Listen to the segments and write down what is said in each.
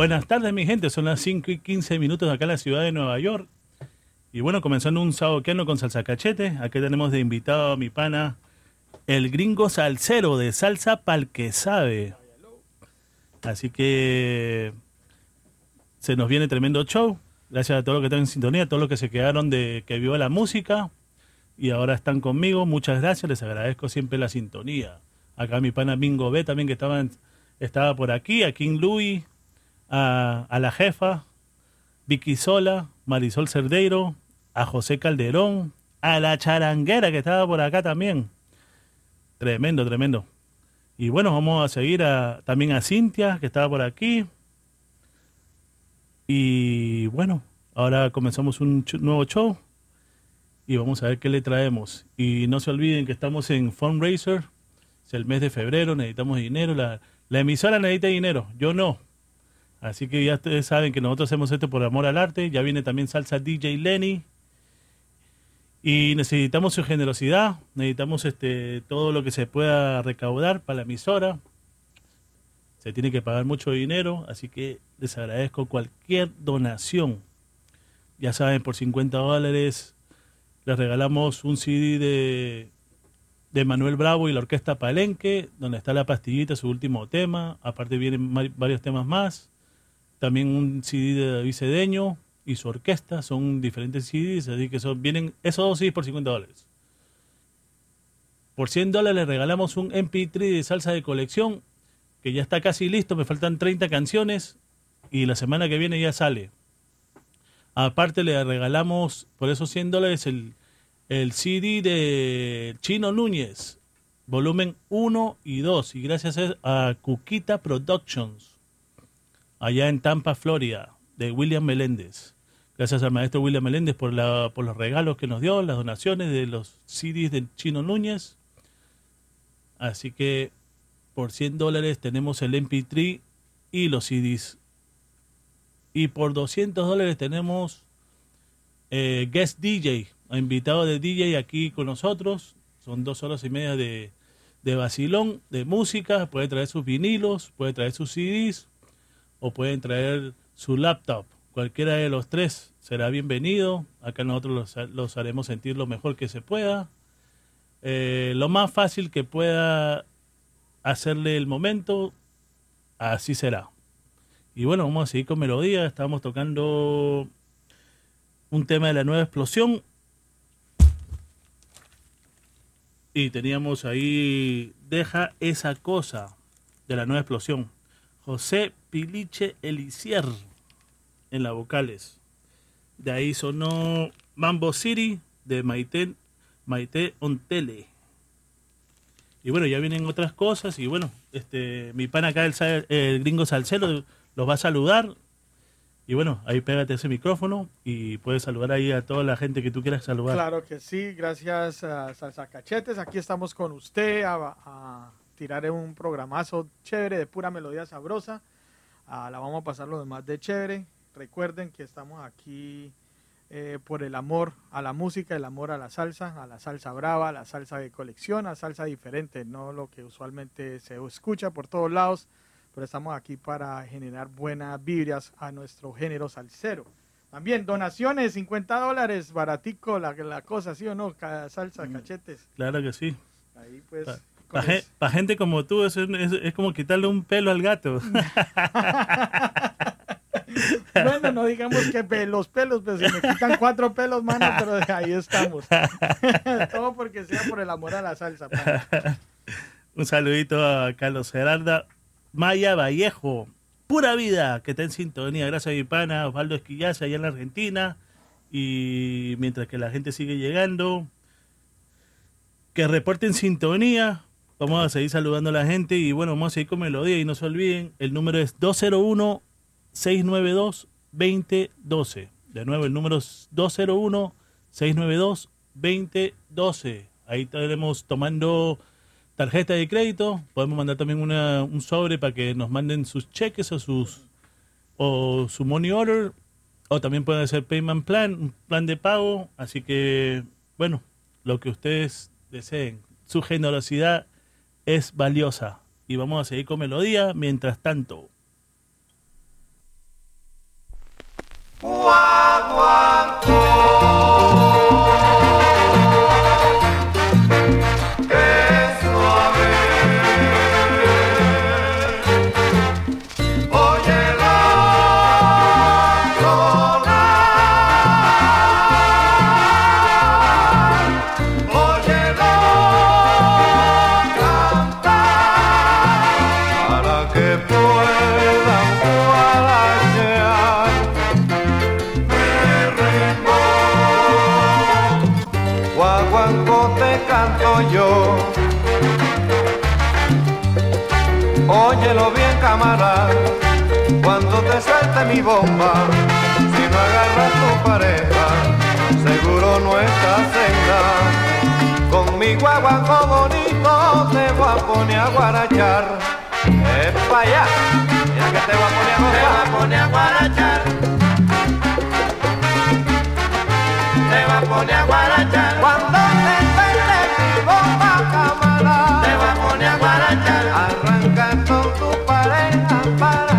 Buenas tardes, mi gente. Son las 5 y 15 minutos acá en la ciudad de Nueva York. Y bueno, comenzando un saboqueano con salsa cachete. Aquí tenemos de invitado a mi pana, el gringo salsero de salsa pal que sabe. Así que se nos viene tremendo show. Gracias a todos los que están en sintonía, a todos los que se quedaron de que vio la música y ahora están conmigo. Muchas gracias, les agradezco siempre la sintonía. Acá mi pana Bingo B también que estaba por aquí, a King Louis, a, a la jefa, Vicky Sola, Marisol Cerdeiro, a José Calderón, a la charanguera que estaba por acá también. Tremendo, tremendo. Y bueno, vamos a seguir a, también a Cintia, que estaba por aquí. Y bueno, ahora comenzamos un nuevo show y vamos a ver qué le traemos. Y no se olviden que estamos en Fundraiser, es el mes de febrero, necesitamos dinero, la, la emisora necesita dinero, yo no. Así que ya ustedes saben que nosotros hacemos esto por amor al arte, ya viene también Salsa DJ Lenny. Y necesitamos su generosidad, necesitamos este todo lo que se pueda recaudar para la emisora. Se tiene que pagar mucho dinero, así que les agradezco cualquier donación. Ya saben, por 50 dólares les regalamos un CD de, de Manuel Bravo y la Orquesta Palenque, donde está la pastillita, su último tema. Aparte vienen varios temas más. También un CD de David Cedeño y su orquesta. Son diferentes CDs, así que son, vienen esos dos CDs por 50 dólares. Por 100 dólares les regalamos un MP3 de salsa de colección que ya está casi listo, me faltan 30 canciones y la semana que viene ya sale. Aparte le regalamos por esos 100 dólares el, el CD de Chino Núñez, volumen 1 y 2, y gracias a Cuquita Productions, allá en Tampa, Florida, de William Meléndez. Gracias al maestro William Meléndez por, la, por los regalos que nos dio, las donaciones de los CDs de Chino Núñez. Así que por 100 dólares tenemos el MP3 y los CDs. Y por 200 dólares tenemos eh, guest DJ, invitado de DJ aquí con nosotros. Son dos horas y media de, de vacilón, de música. Puede traer sus vinilos, puede traer sus CDs o pueden traer su laptop. Cualquiera de los tres será bienvenido. Acá nosotros los, haremos sentir lo mejor que se pueda. Eh, lo más fácil que pueda hacerle el momento, así será. Y bueno, vamos a seguir con melodía. Estábamos tocando un tema de la nueva explosión. Y teníamos ahí Deja esa cosa de la nueva explosión. José Piliche Elisier en las vocales. De ahí sonó Mambo City de Maite, Maite Ontele. Y bueno, ya vienen otras cosas. Y bueno, este mi pan acá, el, el gringo salsero, los va a saludar. Y bueno, ahí pégate ese micrófono y puedes saludar ahí a toda la gente que tú quieras saludar. Claro que sí, gracias a Salsa Cachetes. Aquí estamos con usted a tirar un programazo chévere de pura melodía sabrosa. Ah, la vamos a pasar lo demás de chévere. Recuerden que estamos aquí eh, por el amor a la música, el amor a la salsa, a la salsa brava, a la salsa de colección, a salsa diferente, no lo que usualmente se escucha por todos lados, pero estamos aquí para generar buenas vibras a nuestro género salsero. También donaciones, 50 dólares, baratico la, la cosa, ¿sí o no? Cada salsa, cachetes. Claro que sí. Ahí pues. Pa- Para eso. gente como tú, eso es, como quitarle un pelo al gato. Bueno, no digamos que los pelos, pues se me quitan cuatro pelos, mano, pero ahí estamos. Todo porque sea por el amor a la salsa. Un saludito a Carlos Gerarda Maya Vallejo. Pura vida, que está en sintonía. Gracias a mi pana Osvaldo Esquillaza allá en la Argentina. Y mientras que la gente sigue llegando, que reporten sintonía. Vamos a seguir saludando a la gente. Y bueno, vamos a seguir con melodía. Y no se olviden, el número es 201-692-2012. De nuevo, el número es 201-692-2012. Ahí estaremos tomando tarjeta de crédito. Podemos mandar también una- un sobre para que nos manden sus cheques o sus o su money order. O también pueden hacer payment plan, un plan de pago. Así que, bueno, lo que ustedes deseen. Su generosidad es valiosa. Y vamos a seguir con melodía mientras tanto. Mi bomba. Si no agarras tu pareja, seguro no estás en nada. Con mi guaguanco bonito te voy a poner a guarachar. Es pa' allá, mira que te voy a poner a gozar. Te voy a poner a guarachar. Te voy a poner a guarachar. Cuando te suelte mi bomba, camarada. Te voy a poner a guarachar. Arranca con tu pareja para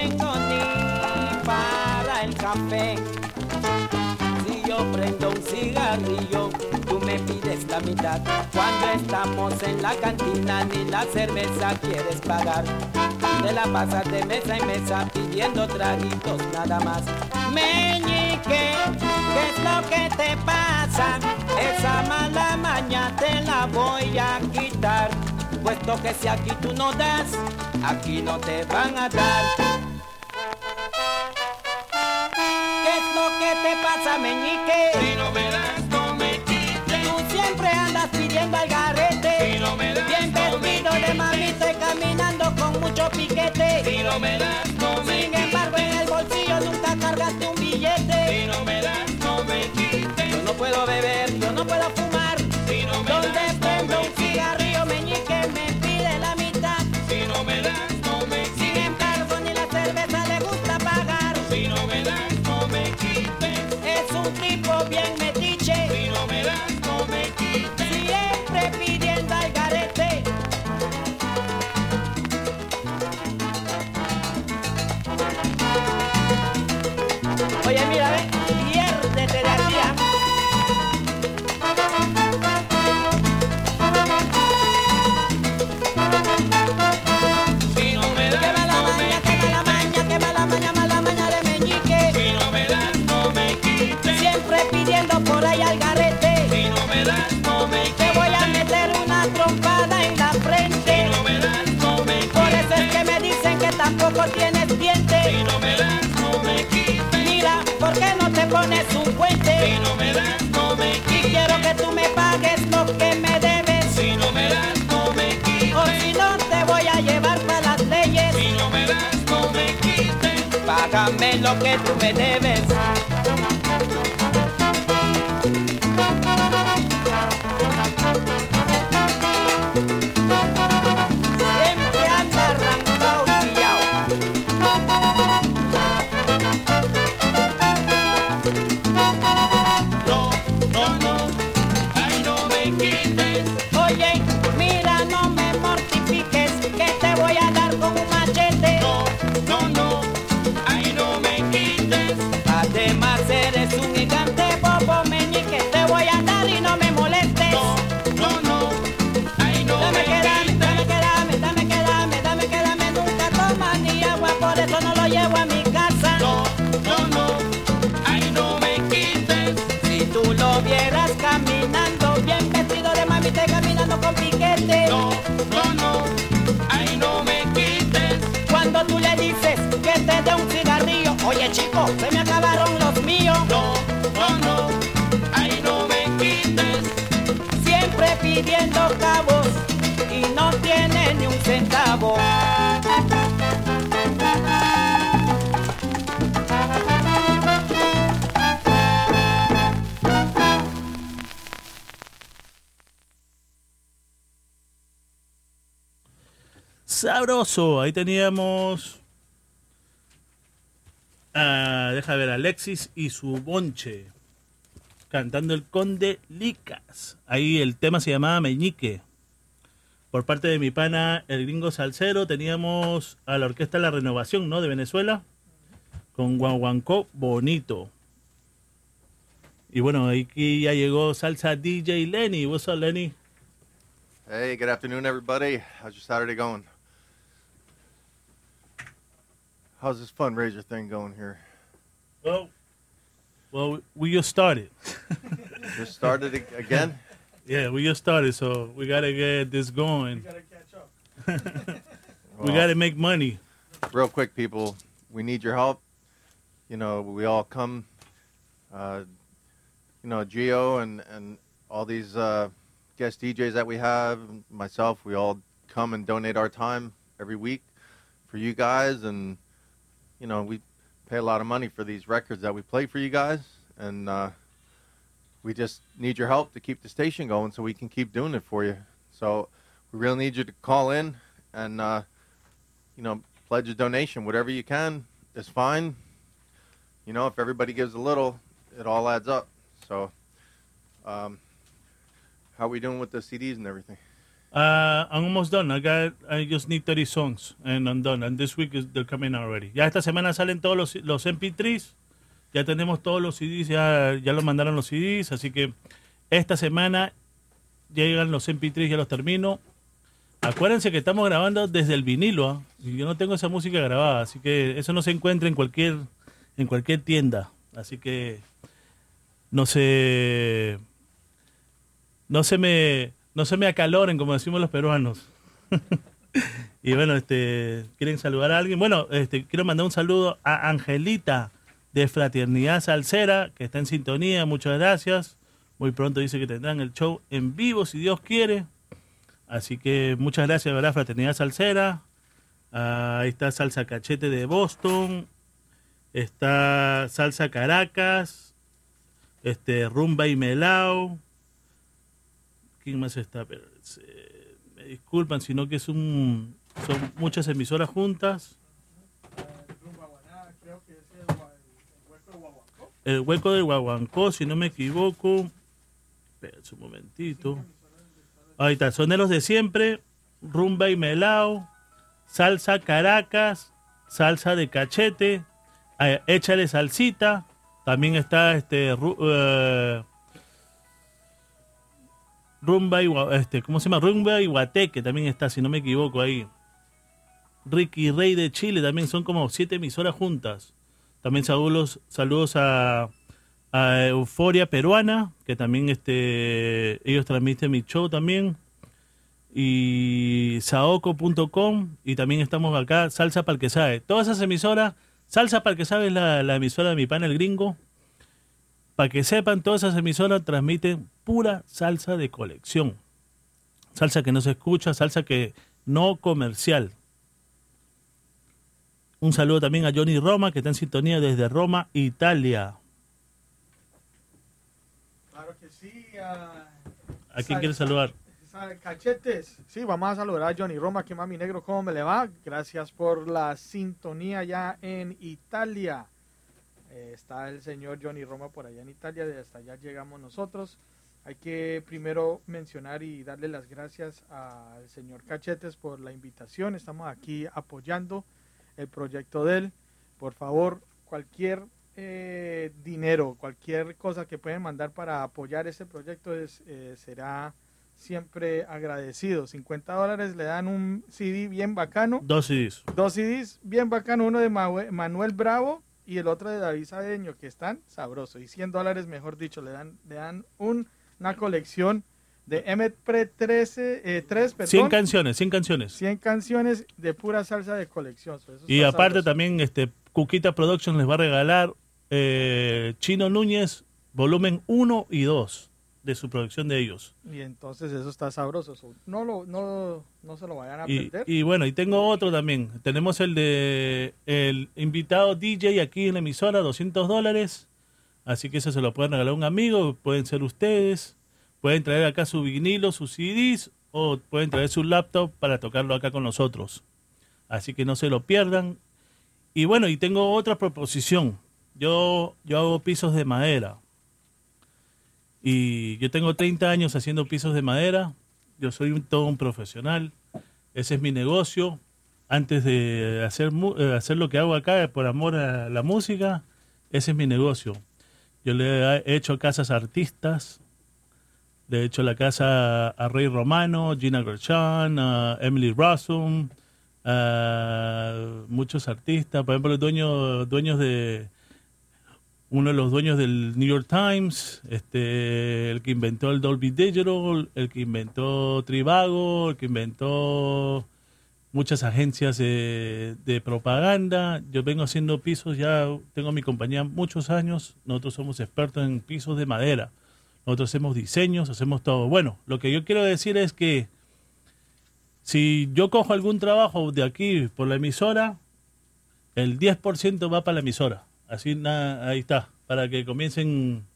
tengo ni para el café. Si yo prendo un cigarrillo, tú me pides la mitad. Cuando estamos en la cantina, ni la cerveza quieres pagar. Te la pasas de mesa en mesa pidiendo traguitos nada más. Meñique, ¿qué es lo que te pasa? Esa mala maña te la voy a quitar. Puesto que si aquí tú no das, aquí no te van a dar. Meñique? Si no me das, no me quites. Tú siempre andas pidiendo al garete. Si no me das, Bien vestido de mamita y caminando con mucho piquete. Si no me das, Págame lo que tú me debes. Ahí teníamos. ah, deja ver, Alexis y su bonche. Cantando el Conde Licas. Ahí el tema se llamaba Meñique. Por parte de mi pana, el gringo salsero, teníamos a la orquesta La Renovación, ¿no? De Venezuela. Con Guaguancó Bonito. Y bueno, aquí ya llegó salsa DJ Lenny. What's up, Lenny? Hey, good afternoon, everybody. How's your Saturday going? How's this fundraiser thing going here? Well, well, we just started. Just started again? Yeah, we just started, so we gotta get this going. We gotta catch up. We Well, gotta make money. real quick, people. We need your help. You know, we all come. Uh, you know, Geo and and all these uh, guest DJs that we have, myself, we all come and donate our time every week for you guys, and you know, we pay a lot of money for these records that we play for you guys, and uh, we just need your help to keep the station going so we can keep doing it for you. So we really need you to call in and uh, you know pledge a donation, whatever you can is fine. You know, if everybody gives a little, it all adds up. So, um, how are we doing with the CDs and everything? Uh, I'm almost done. I got. I just need 30 songs, and I'm done. And this week is they're coming already. Ya esta semana salen todos los, los MP3. Ya tenemos todos los CDs. Ya, ya los mandaron los CDs. Así que esta semana llegan los MP3. Ya los termino. Acuérdense que estamos grabando desde el vinilo. Y yo no tengo esa música grabada. Así que eso no se encuentra en cualquier en cualquier tienda. Así que no se no se me no se me acaloren como decimos los peruanos. y bueno, este quieren saludar a alguien. Bueno, este quiero mandar un saludo a Angelita de Fraternidad Salsera que está en sintonía. Muchas gracias. Muy pronto dice que tendrán el show en vivo si Dios quiere. Así que muchas gracias, ¿verdad? Fraternidad Salsera. Ah, ahí está Salsa Cachete de Boston. Está Salsa Caracas. Este, Rumba y Melao. ¿Quién más está? Pero, eh, me disculpan, sino que es un, son muchas emisoras juntas. El, hueco de Guaguancó. Si no me equivoco. Espera un momentito. Ahí está, son de los de siempre. Rumba y Melao. Salsa Caracas. Salsa de cachete. eh, échale salsita. También está este eh, Rumba y este, ¿cómo se llama? Rumba y Guateque también está, si no me equivoco ahí. Ricky Rey de Chile también son como siete emisoras juntas. También saludos, saludos a, Euforia Peruana, que también este, ellos transmiten mi show también. Y saoco.com y también estamos acá, Salsa para el que sabe. Todas esas emisoras, Salsa para el que sabe es la, la emisora de mi pana el gringo. Para que sepan, todas esas emisoras transmiten pura salsa de colección. Salsa que no se escucha, salsa que no comercial. Un saludo también a Johnny Roma, que está en sintonía desde Roma, Italia. Claro que sí. ¿A quién sal- quiere saludar? sal- Cachetes. Sí, vamos a saludar a Johnny Roma, que mami negro, ¿cómo me le va? Gracias por la sintonía ya en Italia. Eh, está el señor Johnny Roma por allá en Italia, de hasta allá llegamos nosotros. Hay que primero mencionar y darle las gracias al señor Cachetes por la invitación. Estamos aquí apoyando el proyecto de él. Por favor, cualquier eh, dinero, cualquier cosa que pueden mandar para apoyar este proyecto es, eh, será siempre agradecido. 50 dólares le dan un CD bien bacano. Dos CDs. Dos CDs bien bacano, uno de Manuel Bravo y el otro de David Sadeño, que están sabrosos. Y 100 dólares, mejor dicho, le dan, le dan un- una colección de MP 13, eh, 3, perdón. 100 canciones, 100 canciones. 100 canciones de pura salsa de colección. Eso Y aparte sabroso. también este Cuquita Productions les va a regalar eh, Chino Núñez volumen 1 y 2 de su producción de ellos. Y entonces eso está sabroso. so, no, lo, no, no se lo vayan a Y, perder. y bueno, y tengo otro también. Tenemos el de el invitado DJ aquí en la emisora, 200 dólares. Así que eso se lo pueden regalar a un amigo, pueden ser ustedes. Pueden traer acá su vinilo, sus CDs o pueden traer su laptop para tocarlo acá con nosotros. Así que no se lo pierdan. Y bueno, y tengo otra proposición. Yo, yo hago pisos de madera. Y yo tengo 30 años haciendo pisos de madera. Yo soy todo un profesional. Ese es mi negocio. Antes de hacer, eh, hacer lo que hago acá por amor a la música, ese es mi negocio. Yo le he hecho casas a artistas. Le he hecho la casa a Rey Romano, Gina Gershon, a Emily Rossum, a muchos artistas. Por ejemplo, dueños dueños de uno de los dueños del New York Times, este, el que inventó el Dolby Digital, el que inventó Trivago, el que inventó muchas agencias de, propaganda. Yo vengo haciendo pisos ya, tengo mi compañía muchos años. Nosotros somos expertos en pisos de madera. Nosotros hacemos diseños, hacemos todo. Bueno, lo que yo quiero decir es que si yo cojo algún trabajo de aquí por la emisora, el 10% va para la emisora. Así nada, ahí está, para que comiencen,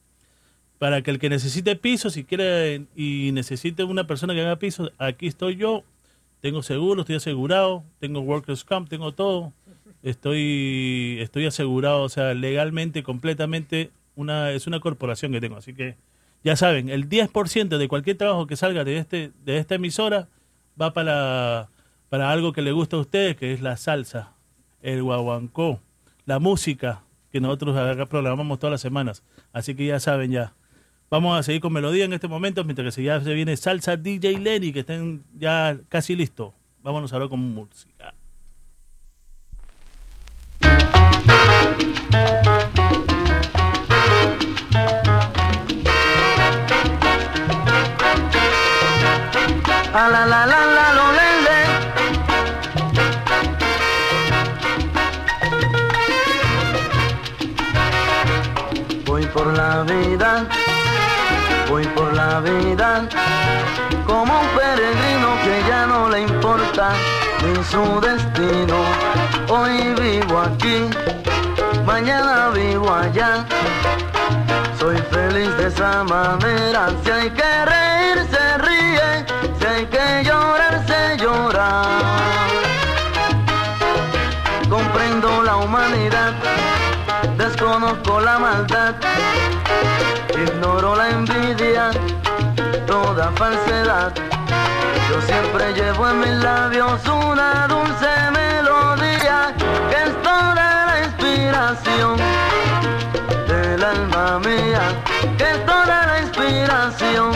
para que el que necesite piso, si quiere y necesite una persona que haga piso, aquí estoy yo, tengo seguro, estoy asegurado, tengo workers comp, tengo todo, estoy, estoy asegurado, o sea, legalmente, completamente, una, es una corporación que tengo, así que ya saben, el 10% de cualquier trabajo que salga de este, de esta emisora va para, para algo que le gusta a ustedes, que es la salsa, el guaguancó, la música que nosotros acá programamos todas las semanas. Así que ya saben ya. Vamos a seguir con melodía en este momento, mientras que ya se viene salsa DJ Lenny, que estén ya casi listos. Vámonos ahora con música. A la la la la vida, voy por la vida, como un peregrino que ya no le importa ni su destino. Hoy vivo aquí, mañana vivo allá. Soy feliz de esa manera, si hay que reír se ríe, si hay que llorar se llora. Comprendo la humanidad, desconozco la maldad, ignoro la envidia, toda falsedad. Yo siempre llevo en mis labios una dulce melodía que es toda la inspiración del alma mía, que es toda la inspiración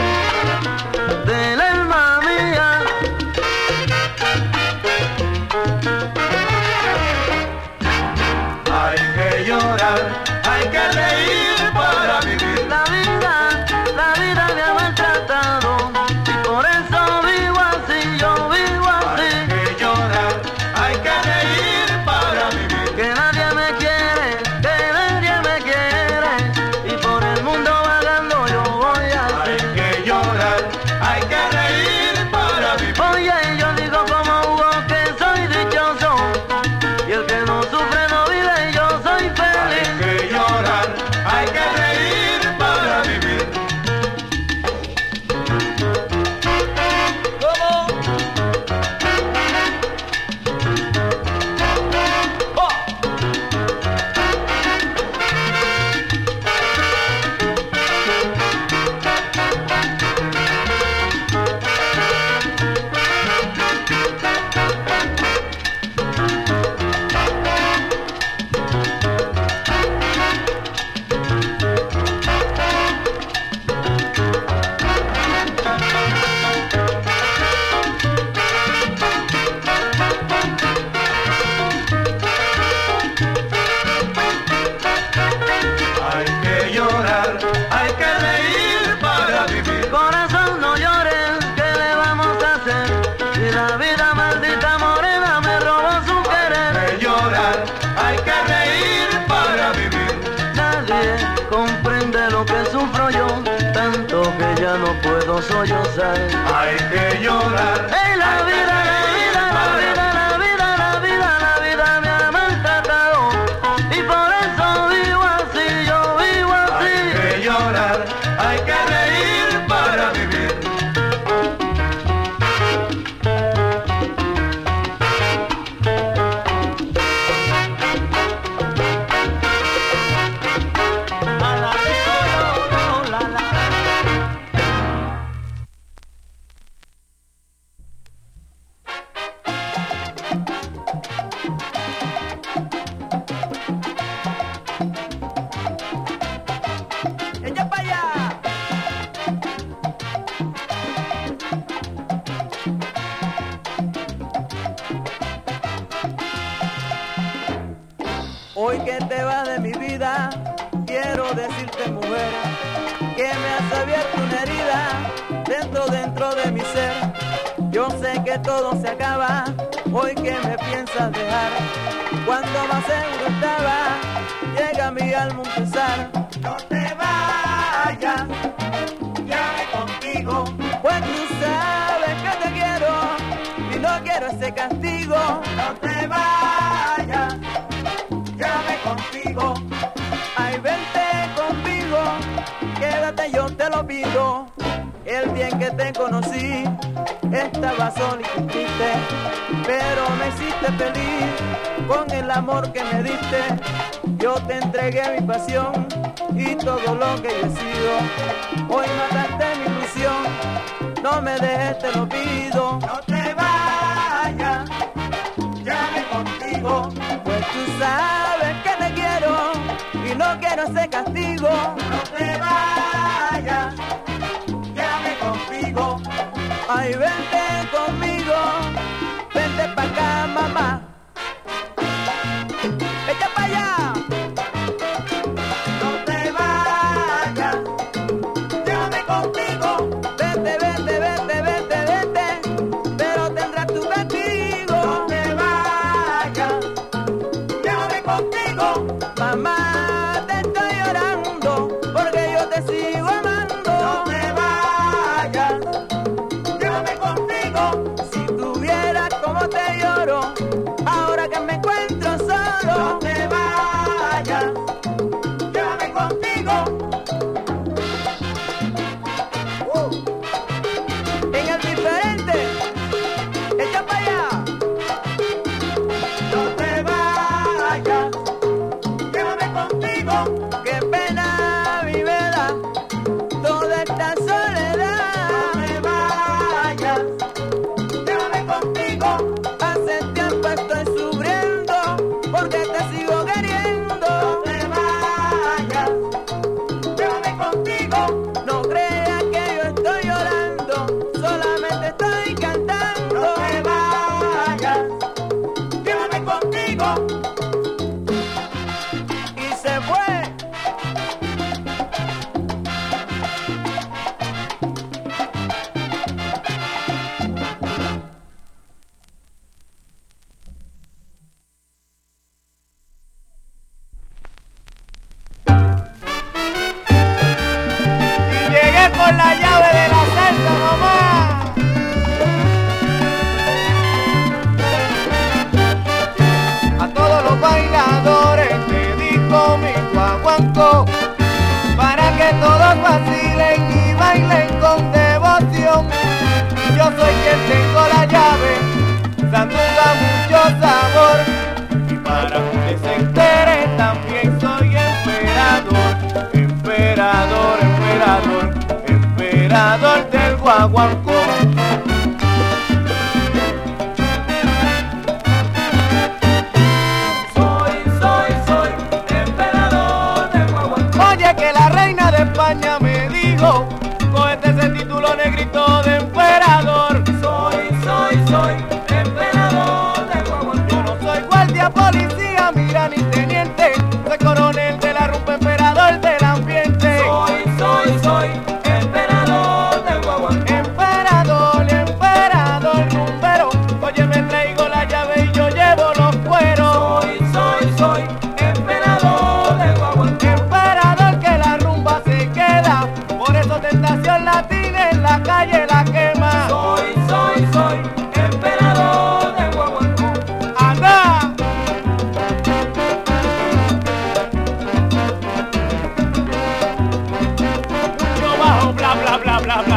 te vas de mi vida, quiero decirte mujer, que me has abierto una herida dentro, dentro de mi ser. Yo sé que todo se acaba, hoy que me piensas dejar. Cuando más seguro estaba, llega mi alma un pesar. No te vayas, llame contigo. Pues tú sabes que te quiero y no quiero ese castigo. No te vayas. olvido el bien que te conocí. Estaba solo y triste, pero me hiciste feliz con el amor que me diste. Yo te entregué mi pasión y todo lo que he sido. Hoy mataste mi ilusión, no me dejes, te lo pido. No te vayas, llame contigo. Pues tú sabes que te quiero y no quiero ese castigo. No te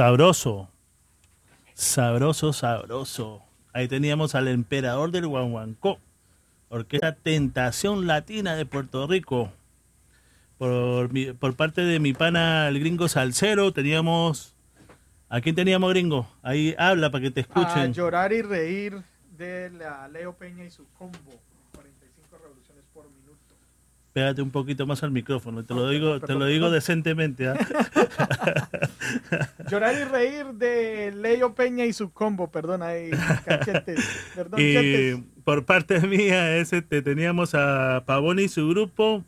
Sabroso. Sabroso, sabroso. Ahí teníamos al emperador del Guanguancó. Orquesta Tentación Latina de Puerto Rico. Por, mi- por parte de mi pana, el gringo Salcero, teníamos. ¿A quién teníamos, gringo? Ahí habla para que te A escuchen. llorar y reír de la Leo Peña y su combo. Pégate un poquito más al micrófono. Te lo digo, te lo digo decentemente. ¿ah? Llorar y reír de Leo Peña y su combo. Perdón, ahí, cachetes. Perdón, Y chetes. por parte mía, te teníamos a Pavón y su grupo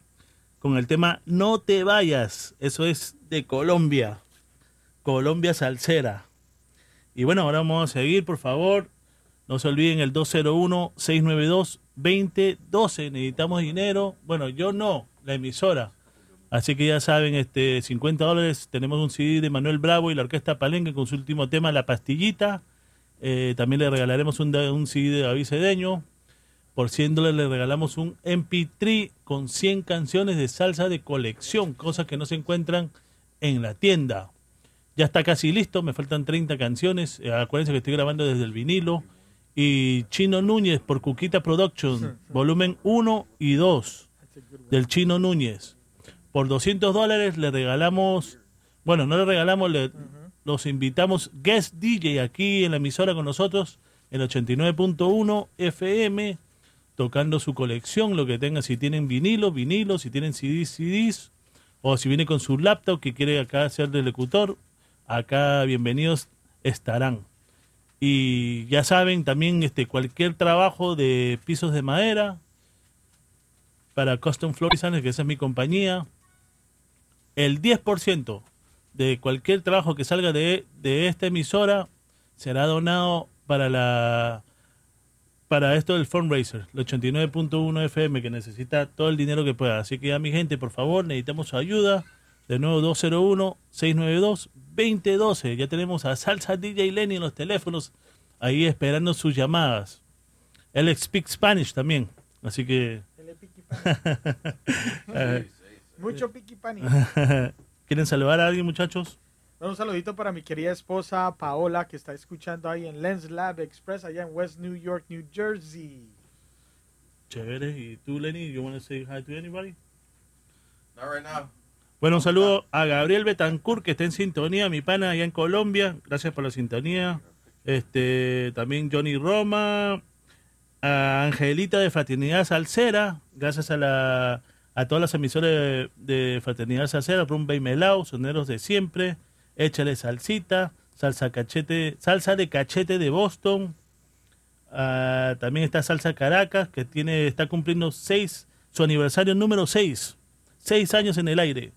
con el tema No te vayas. Eso es de Colombia. Colombia Salsera. Y bueno, ahora vamos a seguir, por favor. No se olviden el 201-692-2012. Necesitamos dinero. Bueno, yo no, la emisora. Así que ya saben, este 50 dólares. Tenemos un CD de Manuel Bravo y la Orquesta Palenque con su último tema, La Pastillita. Eh, también le regalaremos un, un CD de David Cedeño. Por 100 dólares le regalamos un MP3 con 100 canciones de salsa de colección, cosas que no se encuentran en la tienda. Ya está casi listo, me faltan 30 canciones. Eh, acuérdense que estoy grabando desde el vinilo. Y Chino Núñez por Cuquita Production, volumen 1 y 2 del Chino Núñez. Por 200 dólares le regalamos, bueno, no le regalamos, le, los invitamos guest DJ aquí en la emisora con nosotros, en 89.1 FM, tocando su colección, lo que tengan, si tienen vinilo, vinilo, si tienen CDs, CDs, o si viene con su laptop que quiere acá ser del locutor, acá bienvenidos estarán. Y ya saben, también este cualquier trabajo de pisos de madera para Custom Floor que esa es mi compañía, el 10% de cualquier trabajo que salga de, de esta emisora será donado para la para esto del fundraiser, el 89.1 FM que necesita todo el dinero que pueda. Así que ya mi gente, por favor, necesitamos su ayuda. De nuevo 201-692-2012. Ya tenemos a Salsa DJ Lenny en los teléfonos ahí esperando sus llamadas. Él speak Spanish también. Así que... Mucho piqui pani. ¿Quieren saludar a alguien, muchachos? Un saludito para mi querida esposa Paola que está escuchando ahí en Lens Lab Express allá en West New York, New Jersey. Chévere. ¿Y tú, Lenny? You want to say hi to anybody? Not right now. Bueno, un saludo a Gabriel Betancourt, que está en sintonía, mi pana allá en Colombia. Gracias por la sintonía. Este, también Johnny Roma, a Angelita de Fraternidad Salsera, gracias a la a todas las emisoras de, de Fraternidad Salsera, Rumba y Melao, Soneros de Siempre, Échale Salsita, Salsa Cachete, Salsa de Cachete de Boston. Ah, también está Salsa Caracas, que tiene, está cumpliendo seis, su aniversario número 6. Seis años en el aire.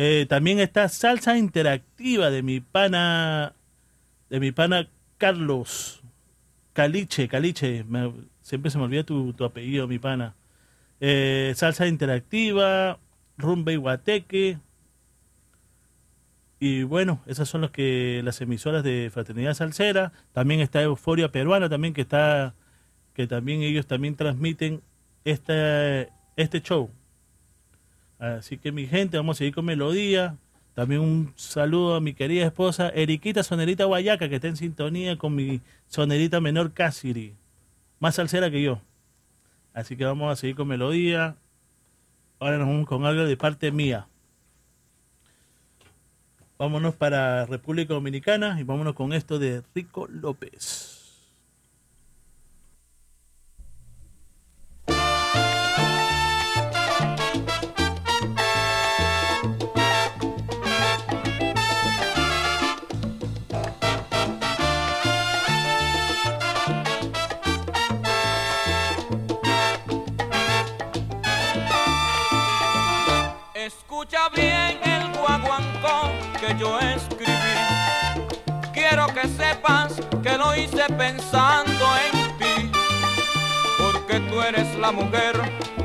Eh, también está Salsa Interactiva de mi pana, de mi pana Carlos Caliche, Caliche, siempre se me olvida tu, tu apellido, mi pana. Eh, salsa Interactiva, Rumba y Guateque. Y bueno, esas son los que las emisoras de Fraternidad Salsera. También está Euforia Peruana, también que está, que también ellos también transmiten este show. Así que mi gente, vamos a seguir con melodía. También un saludo a mi querida esposa Eriquita Sonerita Guayaca, que está en sintonía con mi sonerita menor Cassidy. Más salsera que yo. Así que vamos a seguir con melodía. Ahora nos vamos con algo de parte mía. Vámonos para República Dominicana y vámonos con esto de Rico López. Escribí. Quiero que sepas que lo hice pensando en ti. Porque tú eres la mujer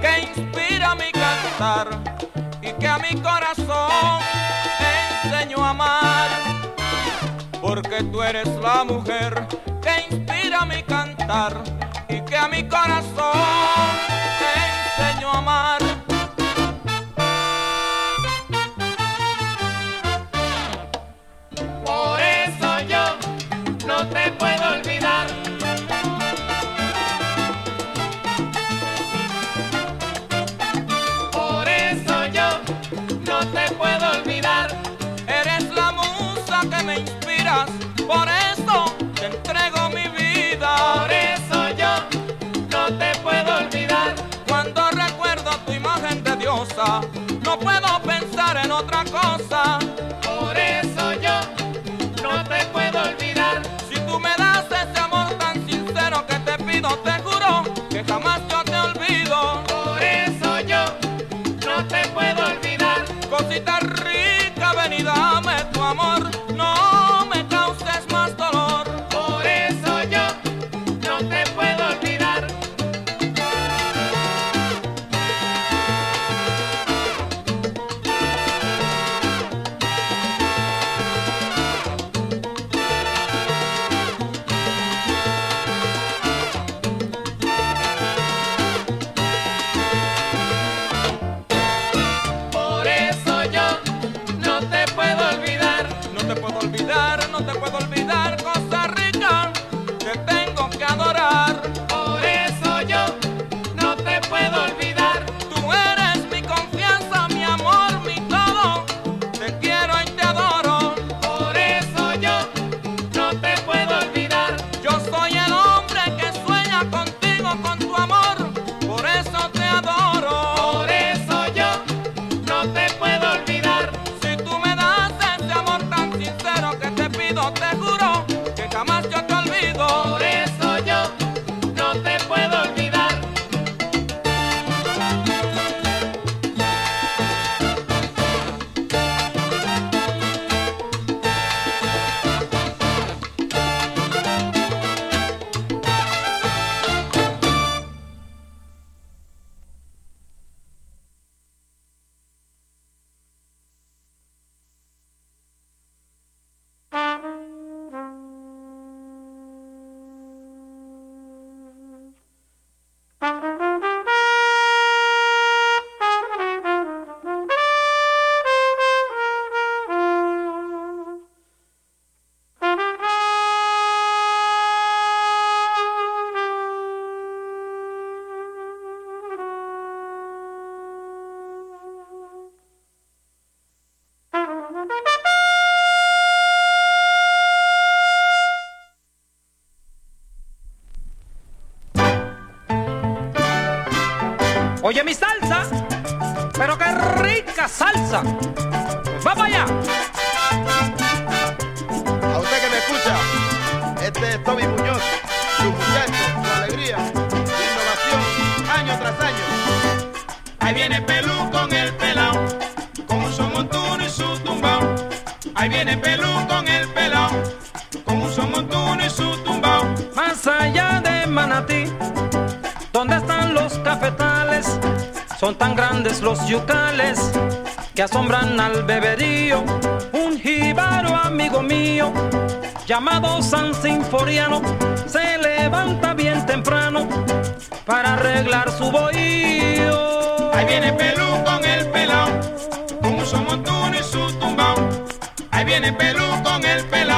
que inspira mi cantar y que a mi corazón enseño a amar. Porque tú eres la mujer que inspira mi cantar y que a mi corazón Oye mi salsa, pero qué rica salsa. asombran al beberío. Un jíbaro amigo mío, llamado San Sinforiano, se levanta bien temprano para arreglar su bohío. Ahí viene Pelú con el pelao, con su montuno y su tumbao. Ahí viene Pelú con el pelao.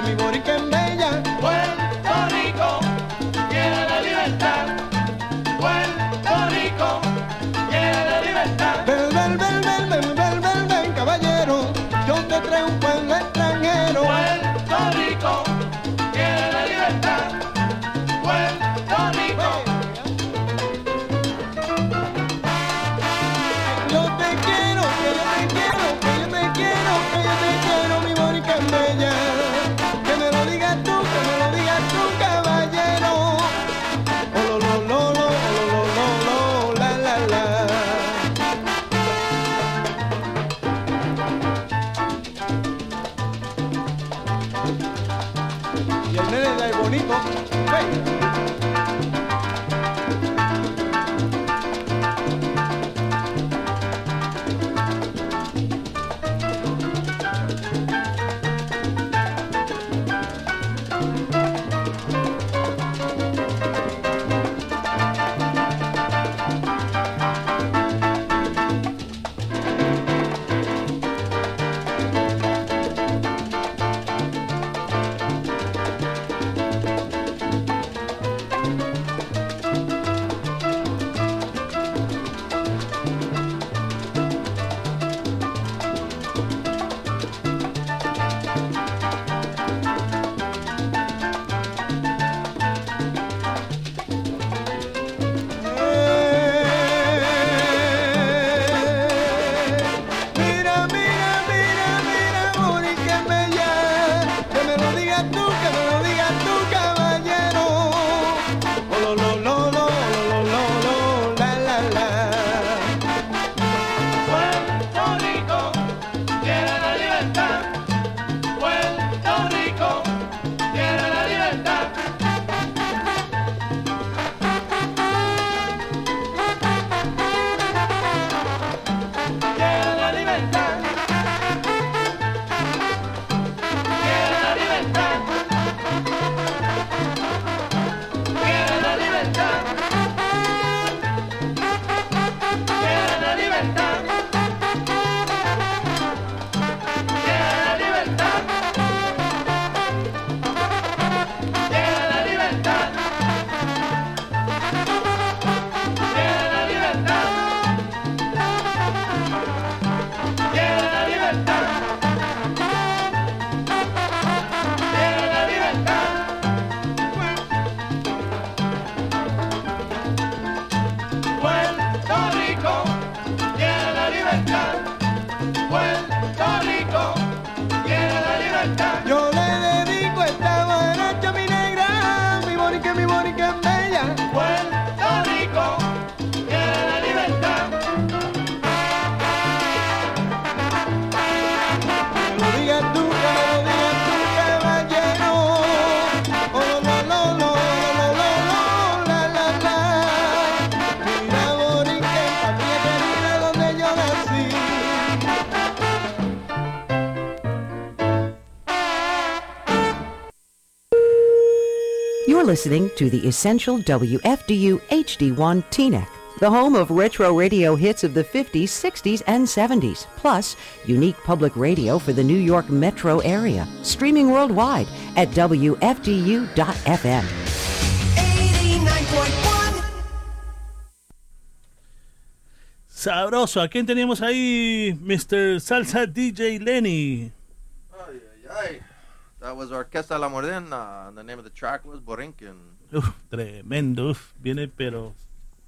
que mi boriquén listening to the Essential WFDU HD1 TNEC, the home of retro radio hits of the 50s, 60s, and 70s, plus unique public radio for the New York metro area, streaming worldwide at WFDU.FM. 89.1 Sabroso. ¿A quién teníamos ahí, Mr. Salsa DJ Lenny? Ay, ay. That was Orquesta La Morena. Name of the track was Borinquen. Uf, tremendo. uf, viene, pero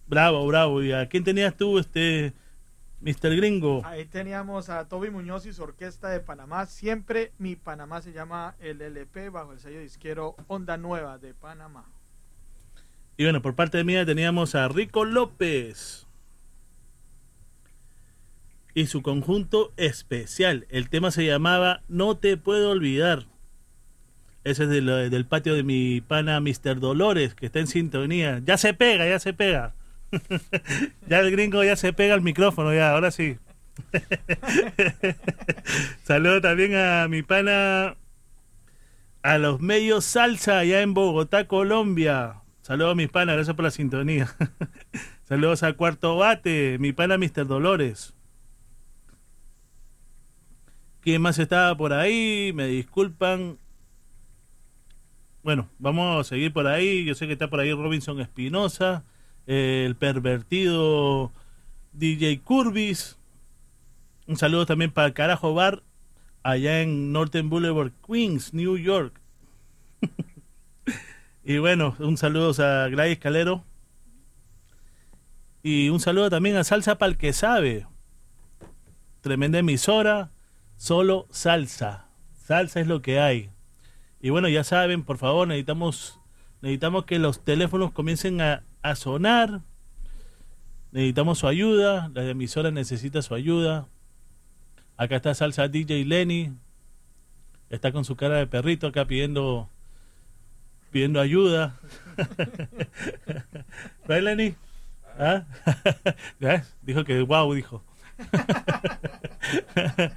bravo, bravo. ¿Y a quién tenías tú, este, Mr. Gringo? Ahí teníamos a Toby Muñoz y su orquesta de Panamá. Siempre mi Panamá se llama el LP bajo el sello disquero Onda Nueva de Panamá. Y bueno, por parte mía teníamos a Rico López. Y su conjunto especial. El tema se llamaba No te puedo olvidar. Ese es del, del patio de mi pana Mr. Dolores, que está en sintonía. Ya se pega, ya se pega. ya el gringo ya se pega al micrófono, ya, ahora sí. Saludo también a mi pana, a los medios salsa allá en Bogotá, Colombia. Saludos a mis panas, gracias por la sintonía. Saludos a Cuarto Bate, mi pana Mr. Dolores. ¿Quién más estaba por ahí? Me disculpan. Bueno, vamos a seguir por ahí. Yo sé que está por ahí Robinson Espinosa, eh, el pervertido DJ Curvis. Un saludo también para Carajo Bar, allá en Northern Boulevard, Queens, New York. y bueno, un saludo a Gladys Calero. Y un saludo también a Salsa Pal que sabe. Tremenda emisora, solo salsa. Salsa es lo que hay. Y bueno, ya saben, por favor, necesitamos necesitamos que los teléfonos comiencen a, a sonar. Necesitamos su ayuda, la emisora necesita su ayuda. Acá está Salsa DJ Lenny. Está con su cara de perrito acá pidiendo pidiendo ayuda. ¿Right, Lenny? ¿Ah? ¿Ves? Dijo que wow, dijo.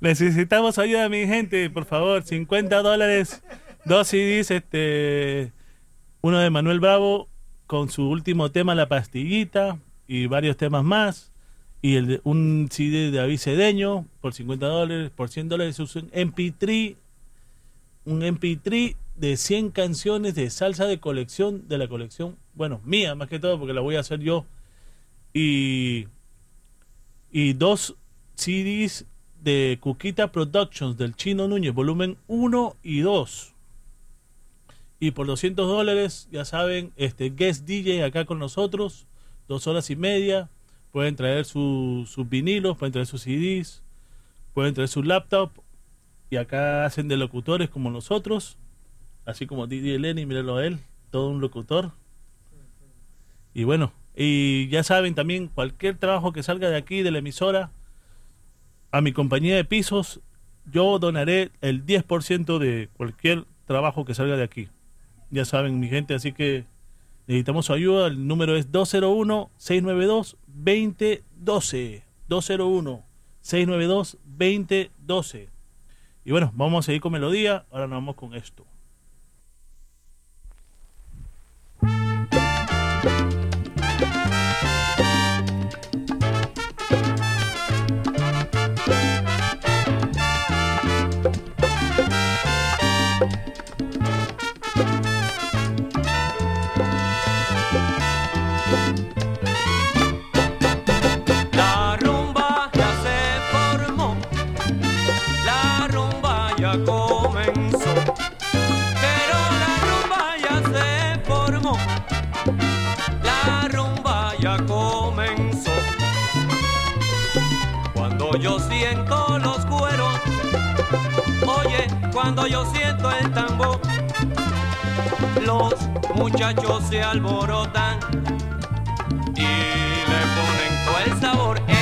Necesitamos ayuda, mi gente, por favor. 50 dólares, dos CDs, este, uno de Manuel Bravo con su último tema, La Pastillita, y varios temas más. Y el un CD de David Cedeño por 50 dólares, por 100 dólares es un MP3, un MP3 de 100 canciones de salsa de colección, de la colección, bueno, mía más que todo, porque la voy a hacer yo. Y y dos CDs de Cuquita Productions del Chino Núñez, volumen 1 y 2. Y por 200 dólares, ya saben, este guest DJ acá con nosotros, dos horas y media. Pueden traer su- sus vinilos, pueden traer sus CDs, pueden traer su laptop. Y acá hacen de locutores como nosotros, así como DJ Lenny, mírenlo a él, todo un locutor. Y bueno, y ya saben también, cualquier trabajo que salga de aquí, de la emisora, a mi compañía de pisos, yo donaré el 10% de cualquier trabajo que salga de aquí. Ya saben, mi gente, así que necesitamos su ayuda. El número es 201-692-2012. 201-692-2012. Y bueno, vamos a seguir con melodía. Ahora nos vamos con esto. Cuando yo siento el tambor, los muchachos se alborotan y le ponen todo el sabor.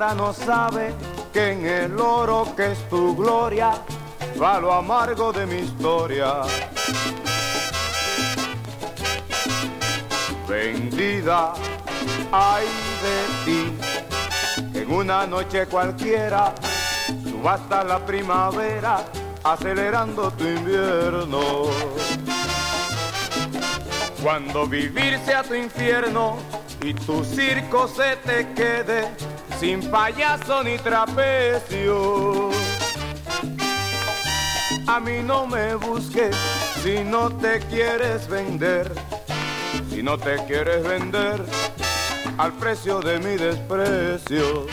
No sabe que en el oro que es tu gloria va lo amargo de mi historia. Vendida, ay de ti, que en una noche cualquiera subasta la primavera acelerando tu invierno. Cuando vivir sea tu infierno y tu circo se te quede sin payaso ni trapecio. A mí no me busques si no te quieres vender, si no te quieres vender al precio de mi desprecio.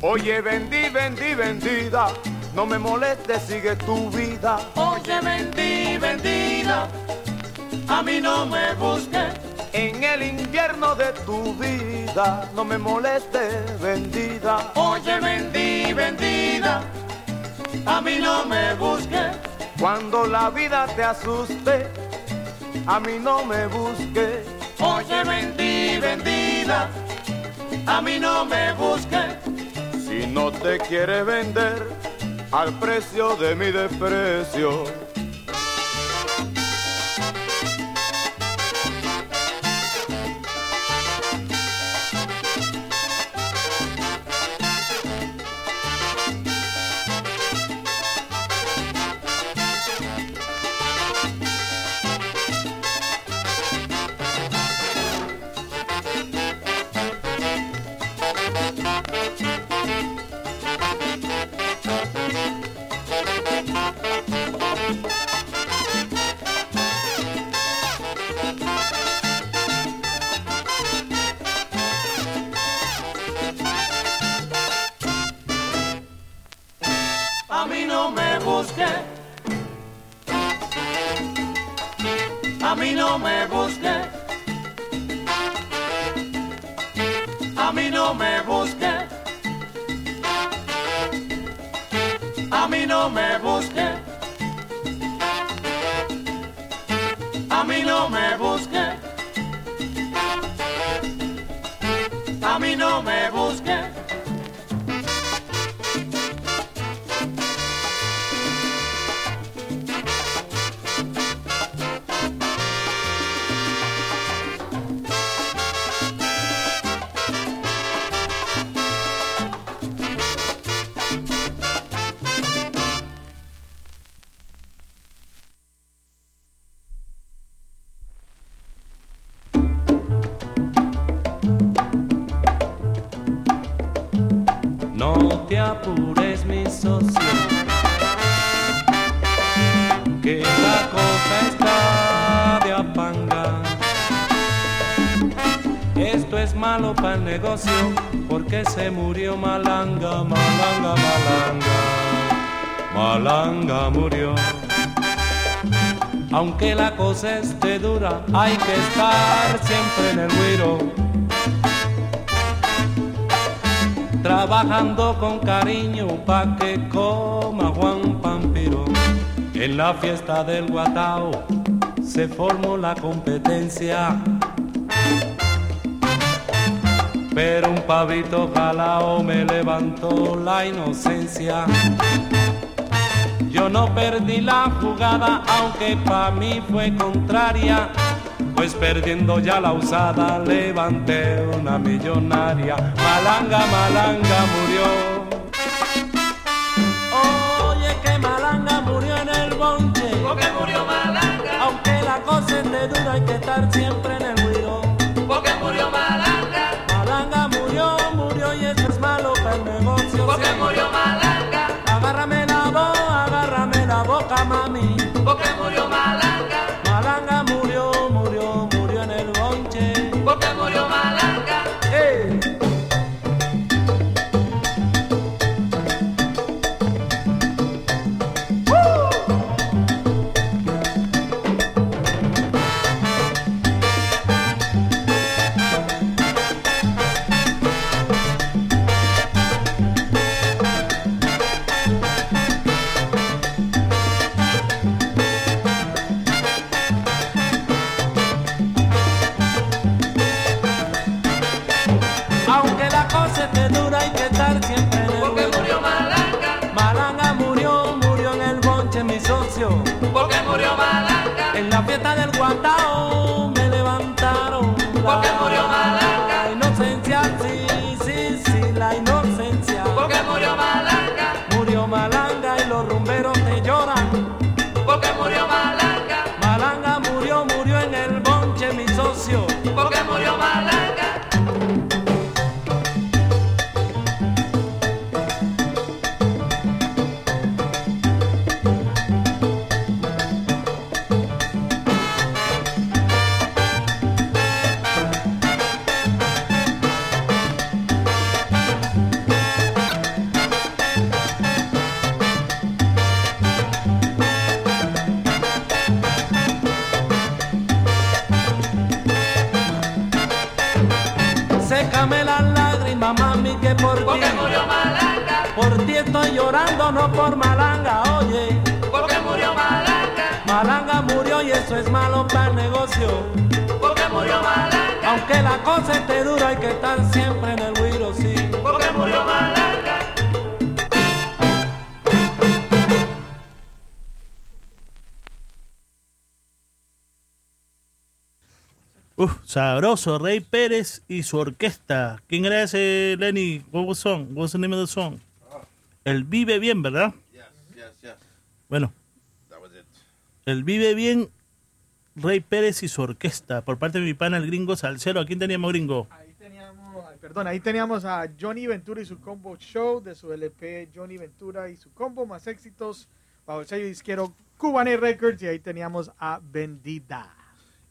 Oye, vendí, vendí, vendida, no me molestes, sigue tu vida. Oye, vendí, vendida, a mí no me busques. En el invierno de tu vida, no me molestes, vendida. Oye, vendí, vendida, a mí no me busques. Cuando la vida te asuste, a mí no me busques. Oye, vendí, vendida, a mí no me busques. Si no te quiere vender al precio de mi desprecio. Cosa esté dura, hay que estar siempre en el guiro. trabajando con cariño pa' que coma Juan Pampiro. En la fiesta del Guatao se formó la competencia. Pero un pavito jalao me levantó la inocencia. Yo no perdí la jugada, aunque pa' mí fue contraria. Pues perdiendo ya la usada levanté una millonaria. Malanga, malanga murió. Oye que malanga murió en el bonche. Porque murió malanga. Aunque la cosa esté dura hay que estar siempre en el y eso es malo para el negocio. Porque murió Malanga. Aunque la cosa esté dura, hay que estar siempre en el güiro, sí. Porque murió Malanga. Uf, sabroso, Rey Pérez y su orquesta. ¿Quién era ese, Lenny? What was song? The name of the song? El Vive Bien, ¿verdad? Yes, yes. Bueno, That was it. el Vive Bien, Rey Pérez y su orquesta. Por parte de mi pana, el gringo Salcero. ¿A quién teníamos, gringo? Ahí teníamos, ay, perdón, ahí teníamos a Johnny Ventura y su combo show de su LP Johnny Ventura y su combo más éxitos bajo el sello disquero Cubane Records y ahí teníamos a Bendita.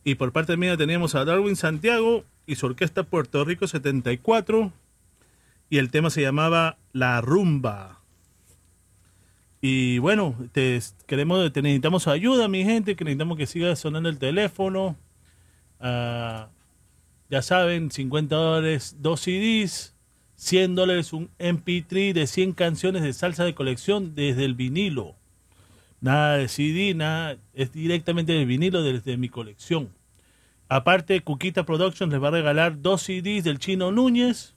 Y por parte mía teníamos a Darwin Santiago y su orquesta Puerto Rico 74. Y el tema se llamaba La Rumba. Y bueno, te, queremos, te necesitamos ayuda, mi gente, que necesitamos que siga sonando el teléfono. Ah, ya saben, 50 dólares, dos CDs, 100 dólares un MP3 de 100 canciones de salsa de colección desde el vinilo. Nada de CD, nada, es directamente del vinilo desde mi colección. Aparte, Cuquita Productions les va a regalar dos CDs del Chino Núñez,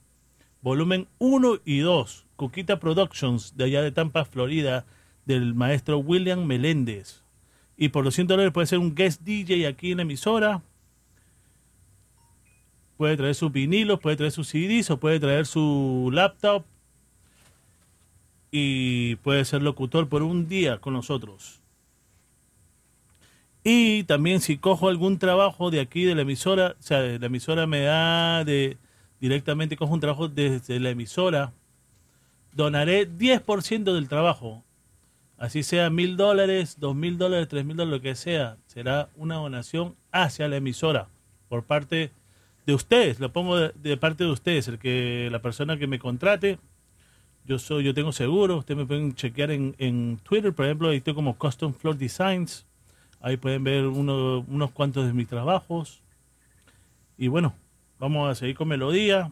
volumen 1 y 2. Cuquita Productions, de allá de Tampa, Florida, del maestro William Meléndez. Y por 200 dólares puede ser un guest DJ aquí en la emisora. Puede traer sus vinilos, puede traer sus CDs o puede traer su laptop. Y puede ser locutor por un día con nosotros. Y también si cojo algún trabajo de aquí de la emisora, o sea, la emisora me da de directamente cojo un trabajo desde la emisora, donaré 10% del trabajo. Así sea mil dólares, dos mil dólares, tres mil dólares, lo que sea, será una donación hacia la emisora por parte de ustedes. Lo pongo de, parte de ustedes, el que la persona que me contrate. Yo soy, yo tengo seguro. Ustedes me pueden chequear en, en Twitter, por ejemplo, ahí estoy como Custom Floor Designs. Ahí pueden ver uno- unos cuantos de mis trabajos. Y bueno, vamos a seguir con melodía.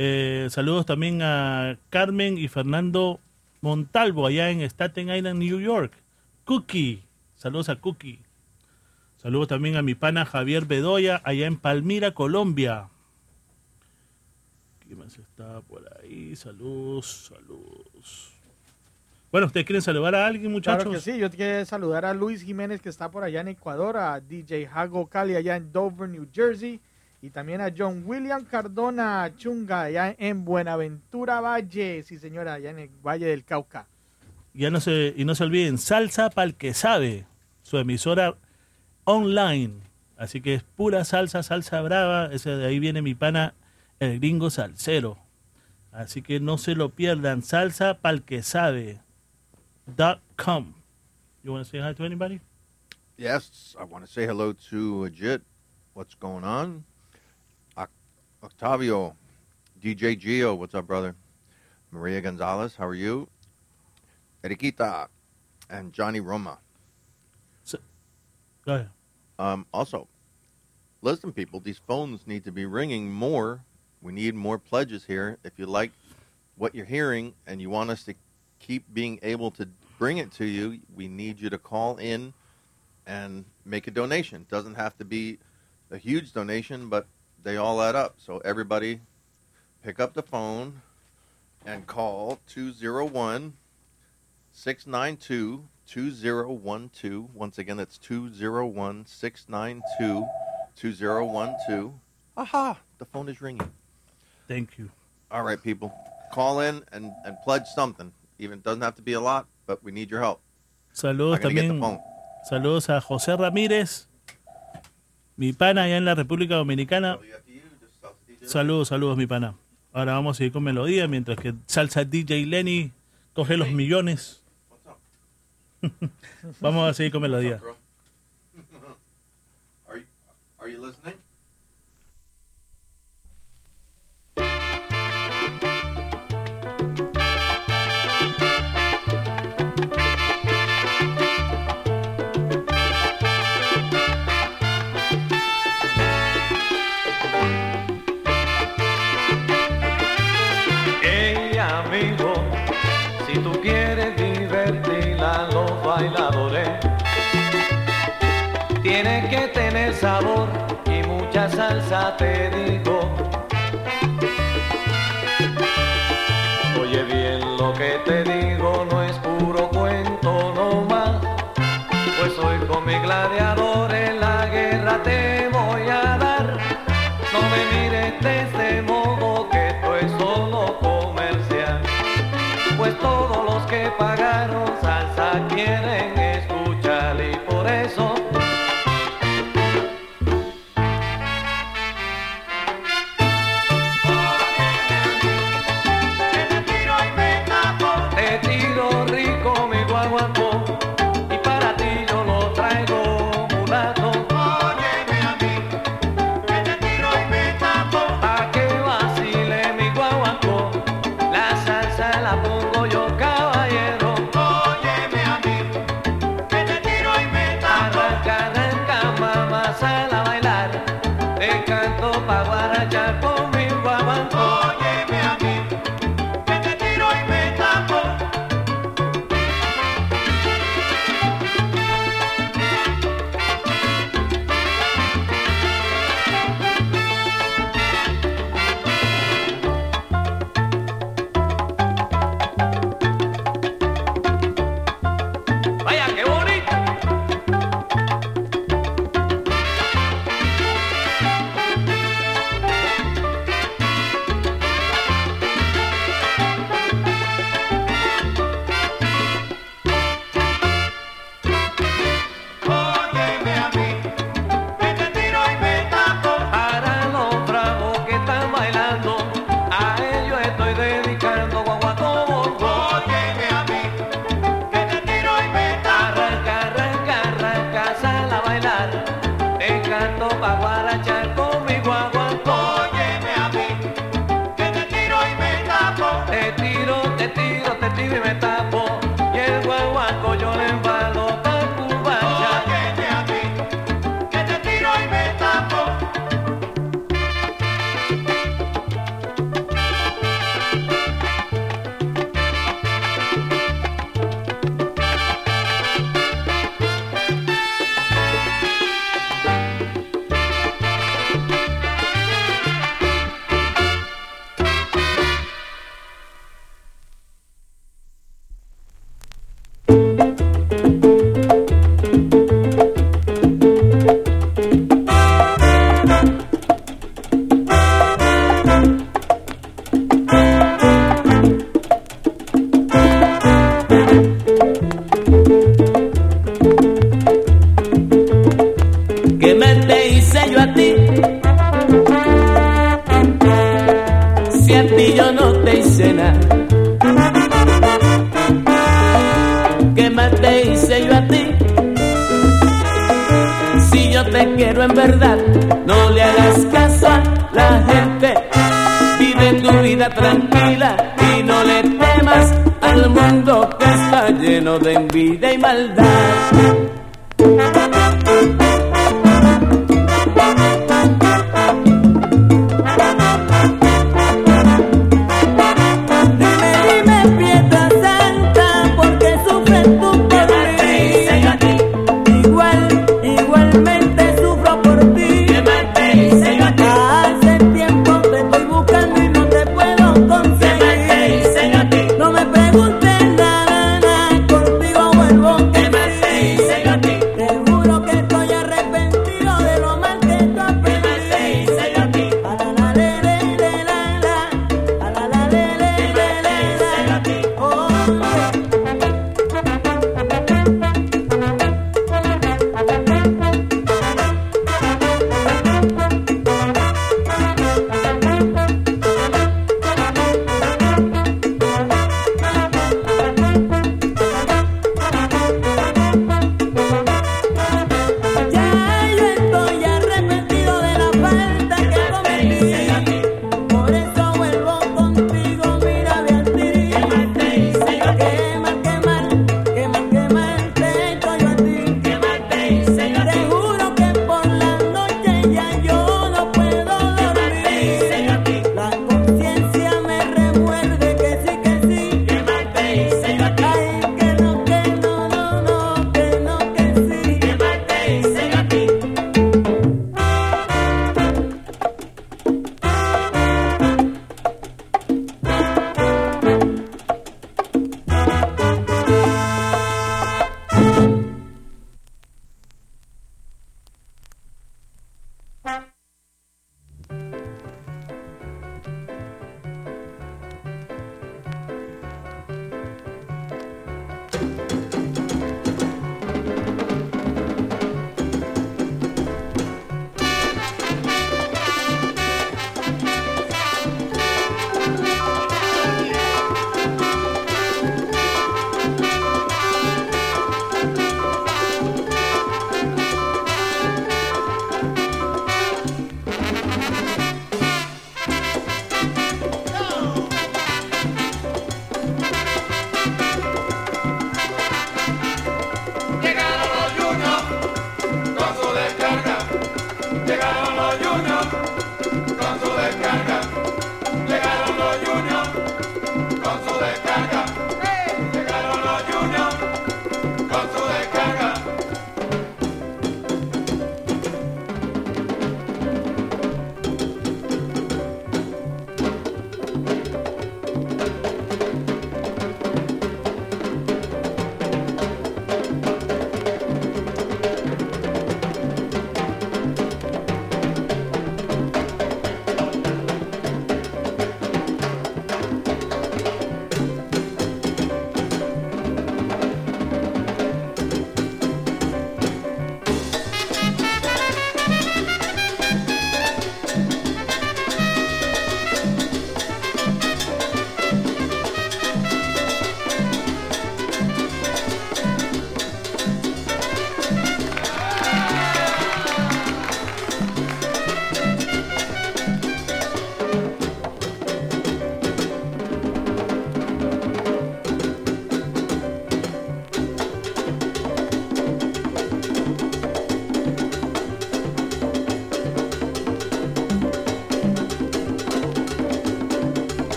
Eh, saludos también a Carmen y Fernando Montalvo, allá en Staten Island, New York. Cookie, saludos a Cookie. Saludos también a mi pana Javier Bedoya, allá en Palmira, Colombia. ¿Quién más está por ahí? Saludos, saludos. Bueno, ¿ustedes quieren saludar a alguien, muchachos? Claro que sí, yo quiero saludar a Luis Jiménez que está por allá en Ecuador, a DJ Hago Cali allá en Dover, New Jersey, y también a John William Cardona Chunga allá en Buenaventura Valle, sí señora, allá en el Valle del Cauca. Ya no se, y no se olviden, Salsa para el que sabe, su emisora online. Así que es pura salsa, salsa brava. Ese de ahí viene mi pana, el gringo salsero. Así que no se lo pierdan. Salsa para el que sabe. Dot com. You want to say hi to anybody? Yes, I want to say hello to Ajit. What's going on? Oc- Octavio, DJ Gio, what's up, brother? Maria Gonzalez, how are you? Eriquita, and Johnny Roma. So, Go ahead. Um, also, listen, people, these phones need to be ringing more. We need more pledges here. If you like what you're hearing and you want us to keep being able to bring it to you, we need you to call in and make a donation. It Doesn't have to be a huge donation, but they all add up. So everybody pick up the phone and call 201 692 2012. Once again, it's 201 692 2012. Aha, the phone is ringing. Thank you. All right, people, call in and, and pledge something. Even doesn't have to be a lot, but we need your help. Saludos también. Saludos a José Ramírez, Mi pana allá en la República Dominicana. Saludos, saludos, mi pana. Ahora vamos a seguir con melodía mientras que salsa DJ Lenny coge los millones. vamos a seguir con melodía. sabor y mucha salsa te digo.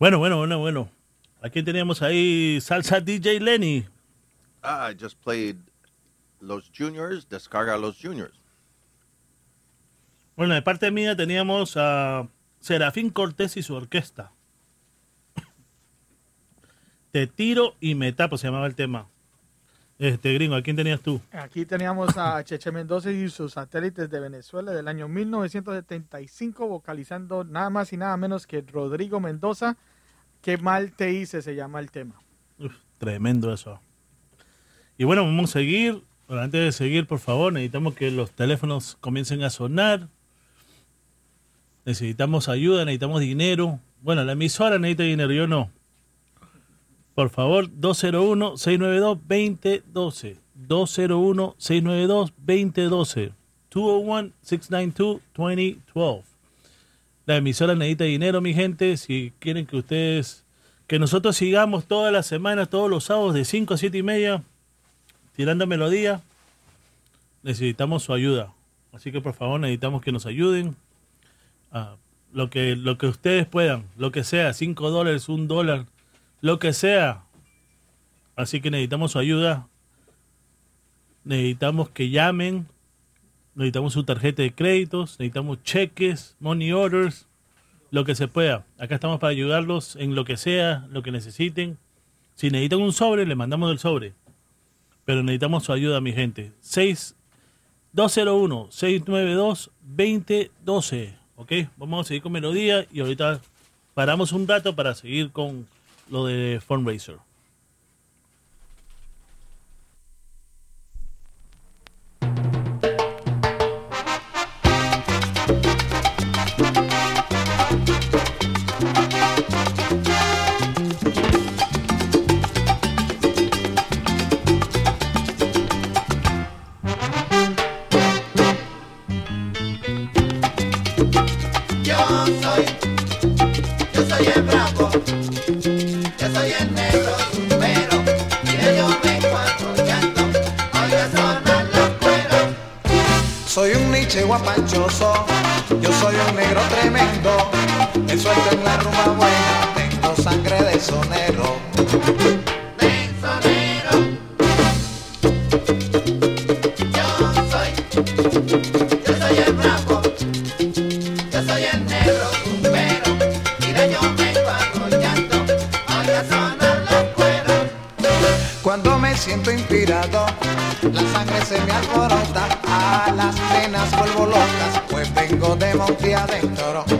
Bueno, bueno, bueno, bueno. Aquí teníamos ahí salsa DJ Lenny. Ah, I just played Los Juniors, Descarga Los Juniors. Bueno, de parte mía teníamos a Serafín Cortés y su orquesta. Te tiro y me tapo, se llamaba el tema. Este gringo, ¿a quién tenías tú? Aquí teníamos a Cheche Mendoza y sus satélites de Venezuela del año 1975, vocalizando nada más y nada menos que Rodrigo Mendoza. Qué mal te hice, se llama el tema. Uf, tremendo eso. Y bueno, vamos a seguir. Pero antes de seguir, por favor, necesitamos que los teléfonos comiencen a sonar. Necesitamos ayuda, necesitamos dinero. Bueno, la emisora necesita dinero, yo no. Por favor, 201-692-2012. 201-692-2012. 201-692-2012. La emisora necesita dinero, mi gente. Si quieren que ustedes, que nosotros sigamos todas las semanas, todos los sábados de 5 a 7 y media, tirando melodía, necesitamos su ayuda. Así que por favor necesitamos que nos ayuden. lo, que, lo que ustedes puedan, lo que sea, 5 dólares, un dólar, lo que sea. Así que necesitamos su ayuda. Necesitamos que llamen. Necesitamos su tarjeta de créditos. Necesitamos cheques, money orders, lo que se pueda. Acá estamos para ayudarlos en lo que sea, lo que necesiten. Si necesitan un sobre, le mandamos el sobre. Pero necesitamos su ayuda, mi gente. 6 201-692-2012. ¿Ok? Vamos a seguir con melodía y ahorita paramos un rato para seguir con lo de Fundraiser. Guapachoso, yo soy un negro tremendo, me suelto en la rumba buena, tengo sangre de sonero. Yo soy, yo soy el blanco, yo soy el negro, pero mira yo me encuentro llanto, oiga sonar los cueros. Cuando me siento inspirado, la sangre se me alborota, monte adentro.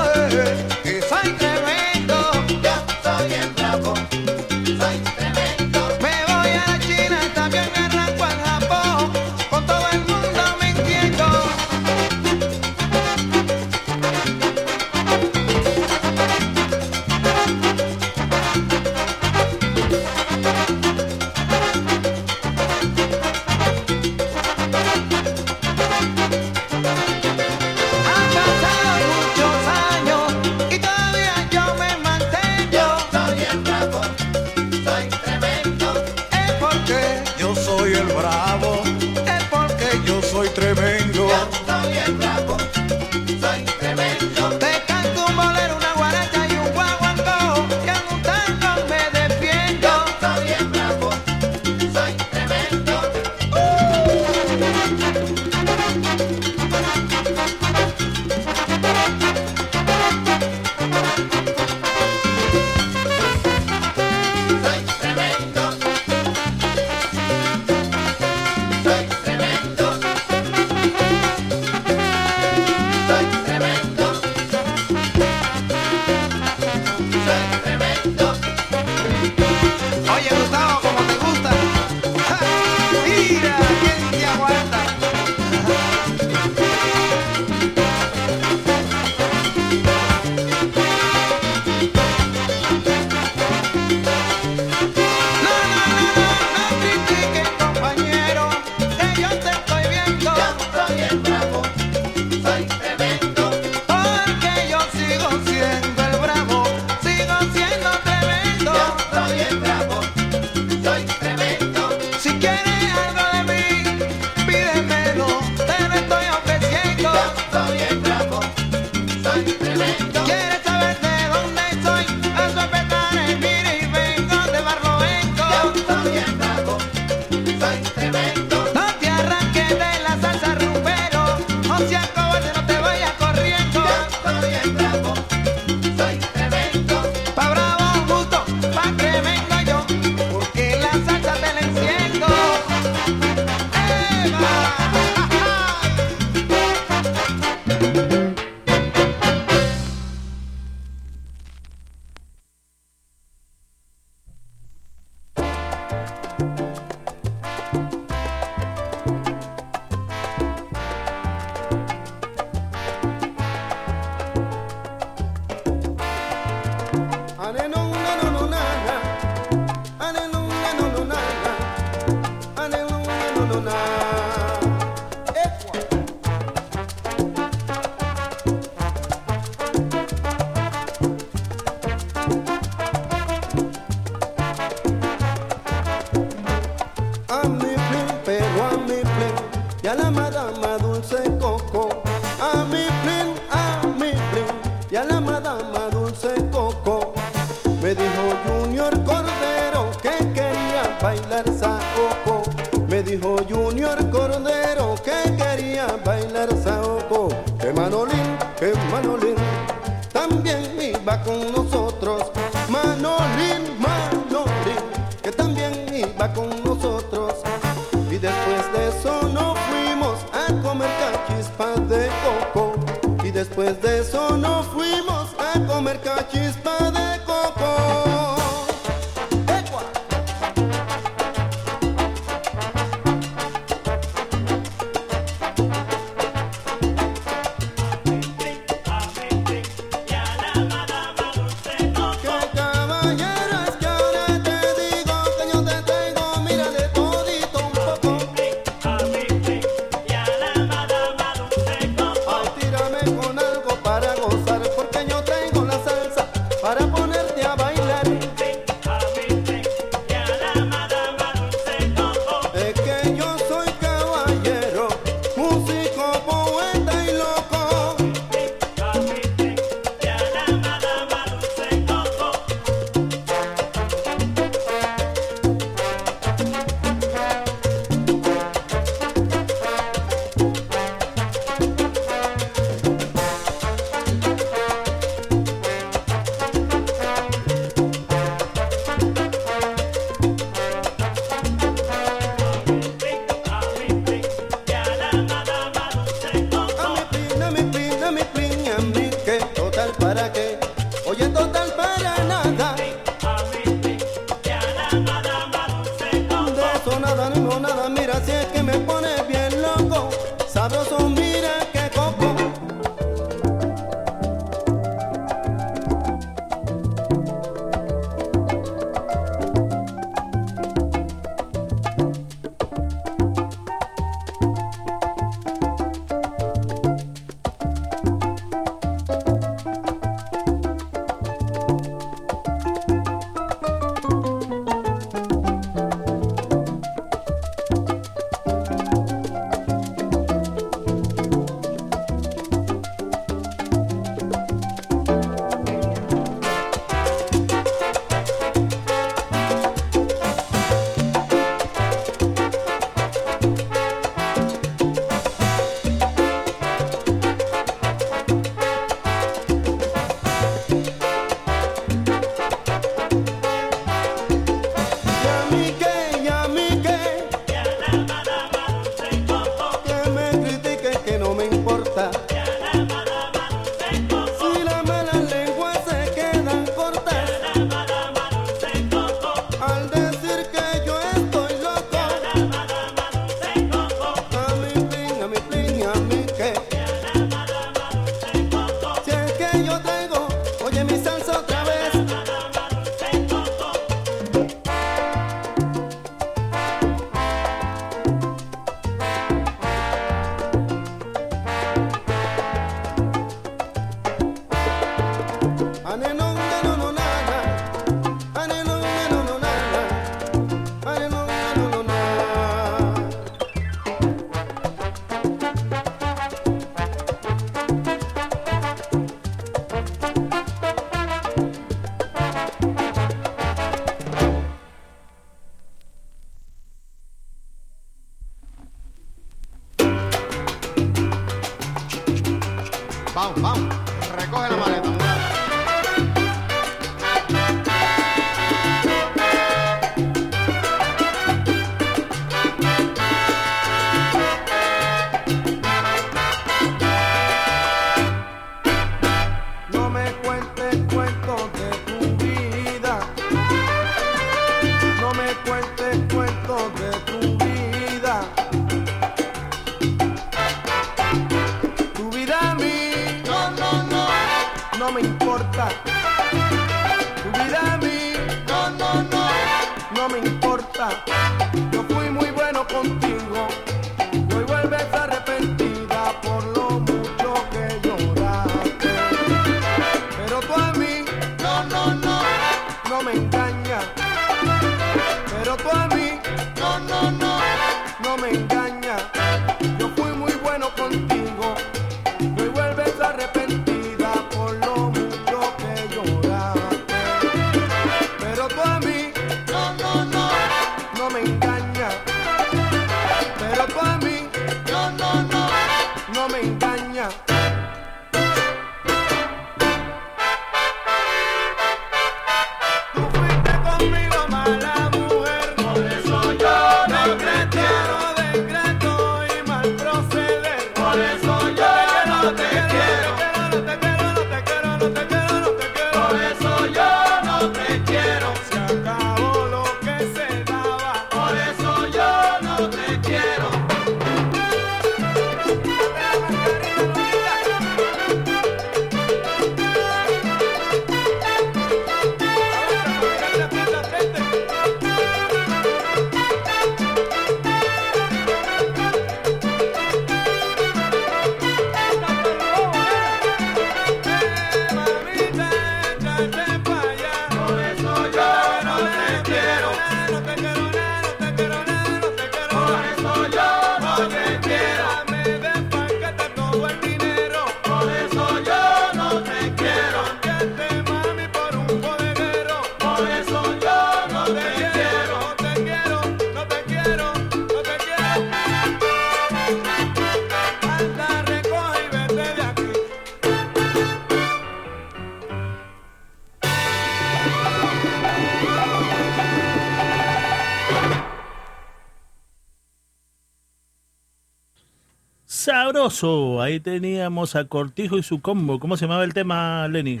Ahí teníamos a Cortijo y su combo. ¿Cómo se llamaba el tema, Lenny?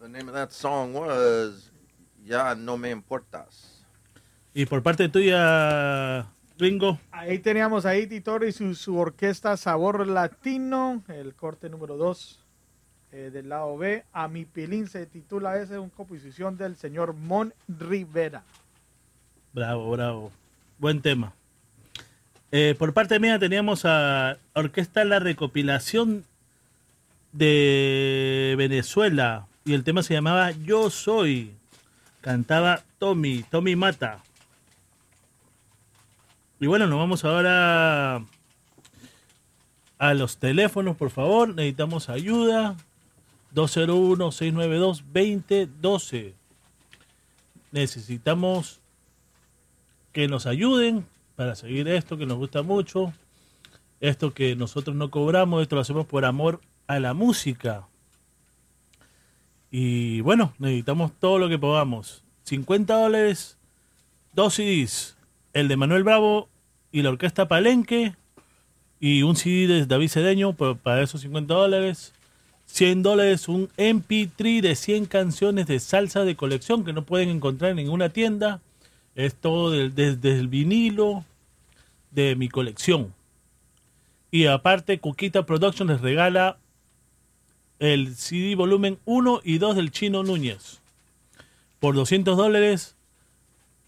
The name of that song was Ya No Me Importas. Y por parte tuya, Ringo. Ahí teníamos a Iti y su, su orquesta Sabor Latino, el corte número 2 del lado B. A mi pilín se titula ese, una composición del señor Mon Rivera. Bravo, bravo. Buen tema. Eh, por parte mía teníamos a Orquesta La Recopilación de Venezuela y el tema se llamaba Yo Soy. Cantaba Tommy, Tommy Mata. Y bueno, nos vamos ahora a los teléfonos, por favor. Necesitamos ayuda. 201-692-2012. Necesitamos que nos ayuden para seguir esto que nos gusta mucho. Esto que nosotros no cobramos, esto lo hacemos por amor a la música. Y bueno, necesitamos todo lo que podamos. 50 dólares, dos CDs. El de Manuel Bravo y la Orquesta Palenque. Y un CD de David Cedeño para esos 50 dólares. 100 dólares un MP3 de 100 canciones de salsa de colección que no pueden encontrar en ninguna tienda. Es todo desde el vinilo de mi colección. Y aparte, Cuquita Production les regala el CD volumen 1 y 2 del Chino Núñez. Por 200 dólares,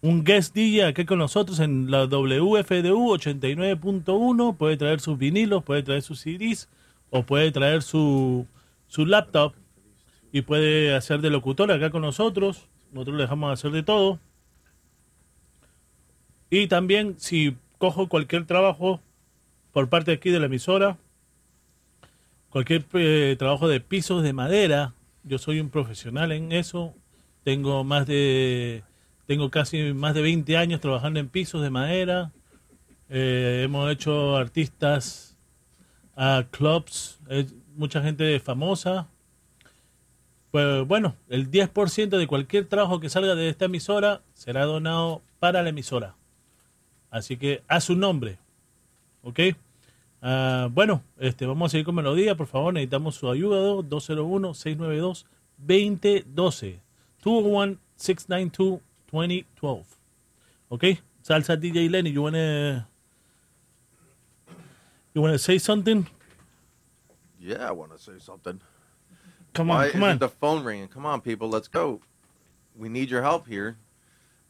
un guest DJ aquí con nosotros en la WFDU 89.1. Puede traer sus vinilos, puede traer sus CDs o puede traer su, su laptop y puede hacer de locutor acá con nosotros. Nosotros le dejamos hacer de todo. Y también si cojo cualquier trabajo por parte aquí de la emisora, cualquier eh, trabajo de pisos de madera, yo soy un profesional en eso. Tengo más de tengo casi más de 20 años trabajando en pisos de madera. Eh, hemos hecho artistas a clubs, mucha gente famosa. Pues bueno, el 10% de cualquier trabajo que salga de esta emisora será donado para la emisora. Así que a su nombre. ¿Ok? Ah, bueno, este, vamos a seguir con melodía. Por favor, necesitamos su ayuda. 201-692-2012. 201-692-2012. ¿Ok? Salsa DJ Lenny, you wanna, you wanna say something? Yeah, I want to say something. Come on, Why come on. the phone ringing? Come on, people, let's go. We need your help here.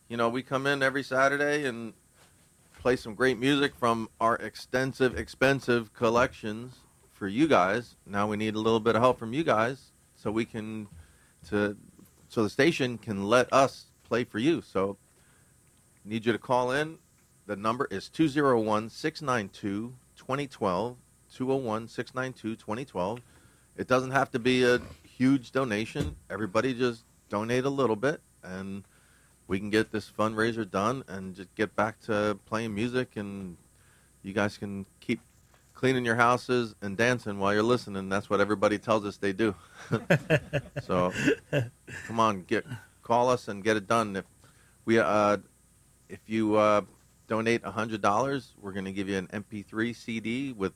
You know, we come in every Saturday and play some great music from our extensive, expensive collections for you guys. Now we need a little bit of help from you guys so we can to so the station can let us play for you. So need you to call in. The number is 201-692-2012. 201-692-2012. It doesn't have to be a huge donation. Everybody just donate a little bit and we can get this fundraiser done and just get back to playing music and you guys can keep cleaning your houses and dancing while you're listening. That's what everybody tells us they do. so come on, get call us and get it done. If we uh if you uh donate hundred dollars, we're gonna give you an MP3 CD with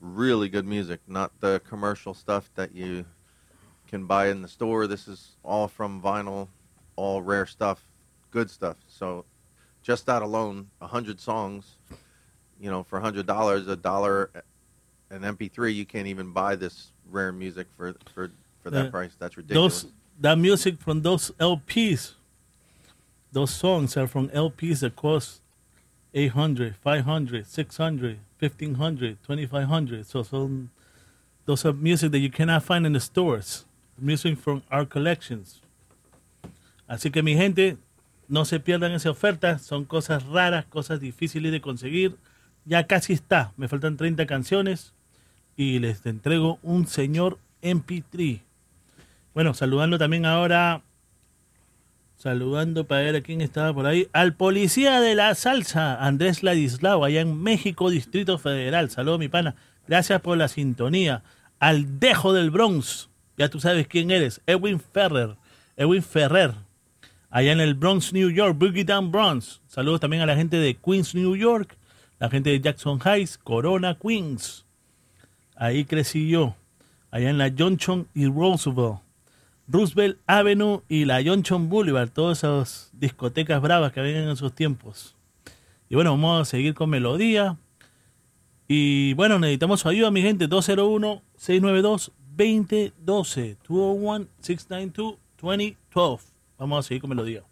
really good music, not the commercial stuff that you can buy in the store. This is all from vinyl, all rare stuff, good stuff. So just that alone, a hundred songs, you know, for a hundred dollars, a dollar an MP3, you can't even buy this rare music for for for that Uh, price. That's ridiculous. Those that music from those LPs, those songs are from LPs that cost 800, 500, 600, 1500, 2500. So, so those are music that you cannot find in the stores. Music from our collections. Así que mi gente, no se pierdan esa oferta. Son cosas raras, cosas difíciles de conseguir. Ya casi está. Me faltan 30 canciones y les entrego un señor MP3. Bueno, saludando también ahora, saludando para ver a quién estaba por ahí, al policía de la salsa, Andrés Ladislao, allá en México, Distrito Federal. Saludos, mi pana. Gracias por la sintonía. Al Dejo del Bronx, ya tú sabes quién eres, Edwin Ferrer, Edwin Ferrer, allá en el Bronx, New York, Boogie Down Bronx. Saludos también a la gente de Queens, New York, la gente de Jackson Heights, Corona, Queens. Ahí crecí yo, allá en la Johnson y Roosevelt. Roosevelt Avenue y la Johnson Boulevard, todas esas discotecas bravas que habían en esos tiempos. Y bueno, vamos a seguir con melodía. Y bueno, necesitamos su ayuda, mi gente. 201-692-2012. 201-692-2012. Vamos a seguir con melodía.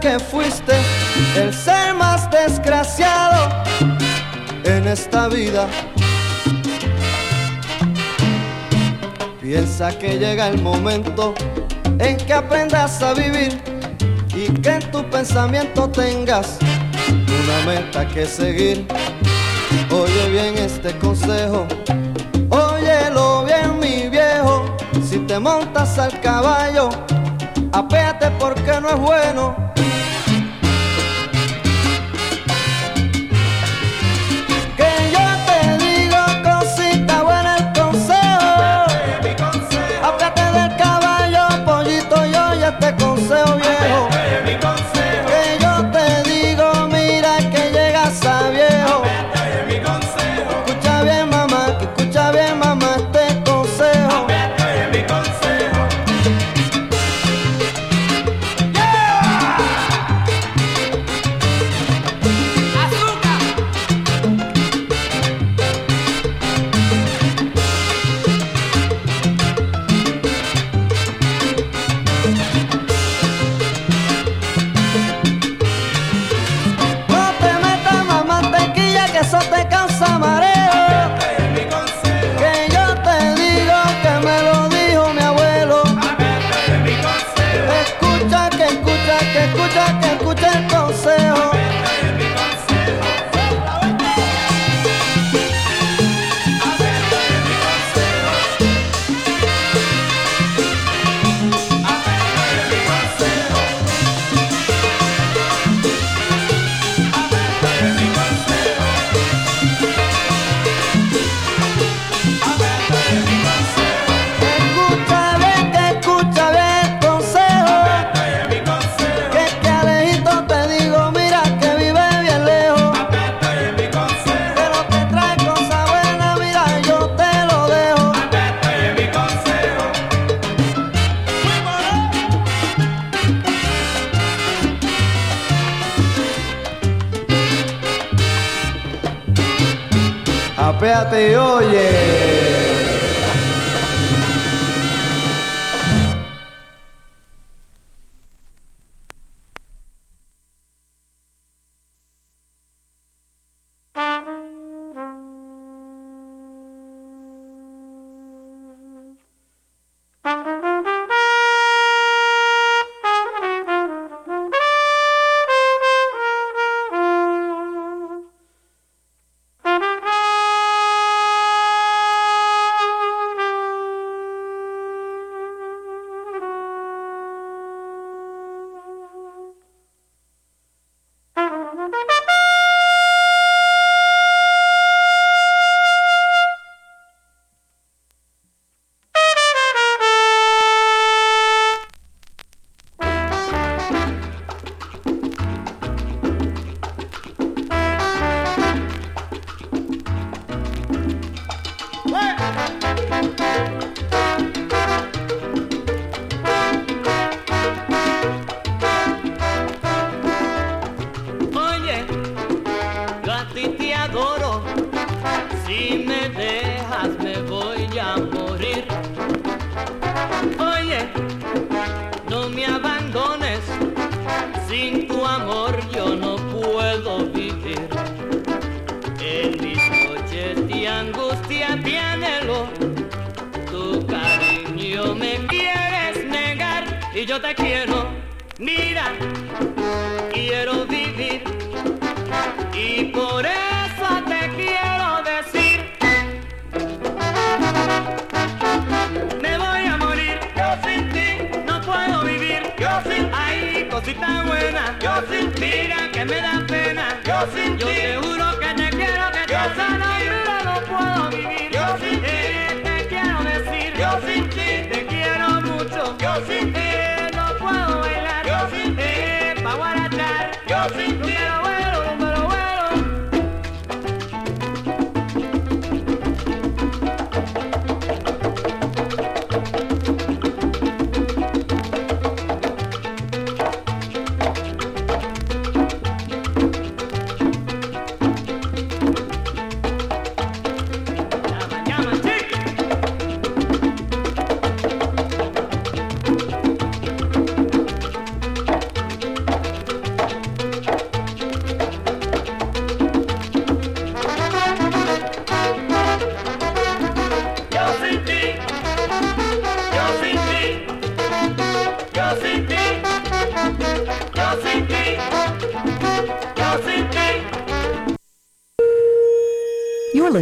que fuiste el ser más desgraciado en esta vida. Piensa que llega el momento en que aprendas a vivir y que en tu pensamiento tengas una meta que seguir. Oye bien este consejo, óyelo bien mi viejo, si te montas al caballo, apéate porque no es bueno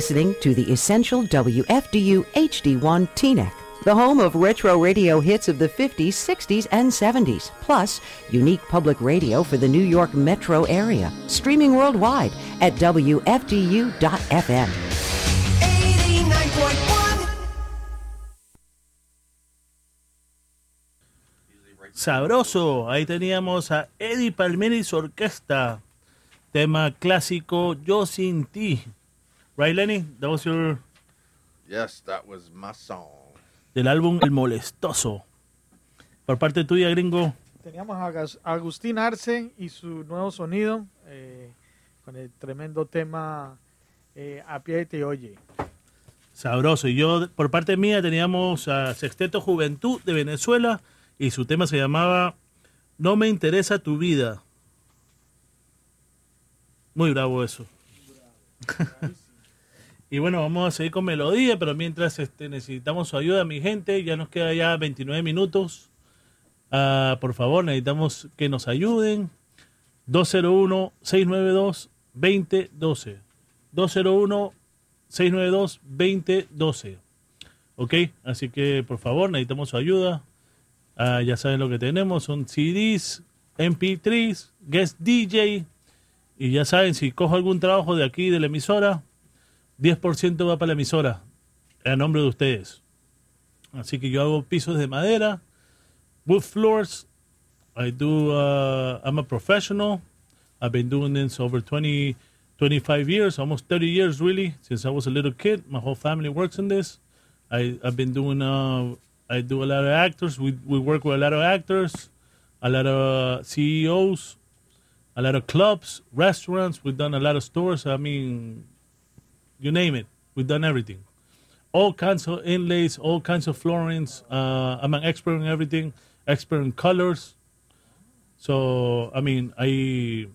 listening to the Essential WFDU HD1 TNEC, the home of retro radio hits of the 50s, 60s, and 70s, plus unique public radio for the New York metro area. Streaming worldwide at WFDU.FM. 89.1 Sabroso, ahí teníamos a Eddie Palmieri y su orquesta. Tema clásico Yo sin ti. Right, Lenny? That was your Yes, that was my song. del álbum El Molestoso. Por parte tuya, gringo. Teníamos a Agustín Arce y su nuevo sonido eh, con el tremendo tema eh, A pie te oye. Sabroso. Y yo, por parte mía, teníamos a Sexteto Juventud de Venezuela y su tema se llamaba No me interesa tu vida. Muy bravo eso. Y bueno, vamos a seguir con melodía, pero mientras este, necesitamos su ayuda, mi gente, ya nos queda ya 29 minutos. Ah, por favor, necesitamos que nos ayuden. 201-692-2012. 201-692-2012. ¿Ok? Así que, por favor, necesitamos su ayuda. Ah, ya saben lo que tenemos. Son CDs, MP3s, Guest DJ. Y ya saben, si cojo algún trabajo de aquí, de la emisora, 10% va para la emisora. A nombre de ustedes. Así que yo hago pisos de madera, wood floors. I do, uh, I'm a professional. I've been doing this over 20, 25 years, almost 30 years really, since I was a little kid. My whole family works in this. I, I've been doing, uh, I do a lot of actors. We, we work with a lot of actors, a lot of CEOs, a lot of clubs, restaurants. We've done a lot of stores. I mean, you name it. We've done everything. All kinds of inlays, all kinds of floorings. Uh, I'm an expert in everything, expert in colors. So, I mean, I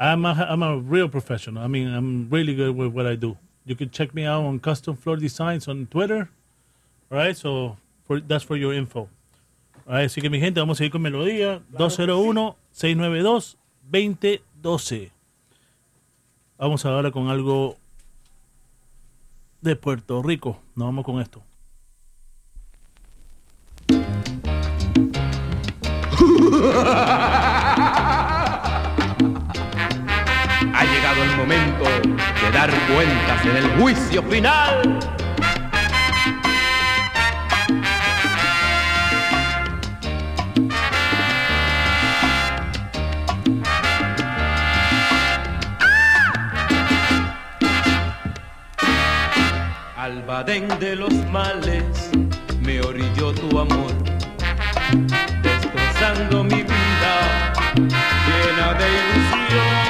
I'm a, I'm a real professional. I mean, I'm really good with what I do. You can check me out on Custom Floor Designs on Twitter. All right, so for, that's for your info. All right, así que mi gente, vamos a seguir con melodía. 201-692-2012. Vamos ahora con algo de Puerto Rico. Nos vamos con esto. Ha llegado el momento de dar cuentas en el juicio final. Al badén de los males me orilló tu amor, destrozando mi vida llena de ilusión.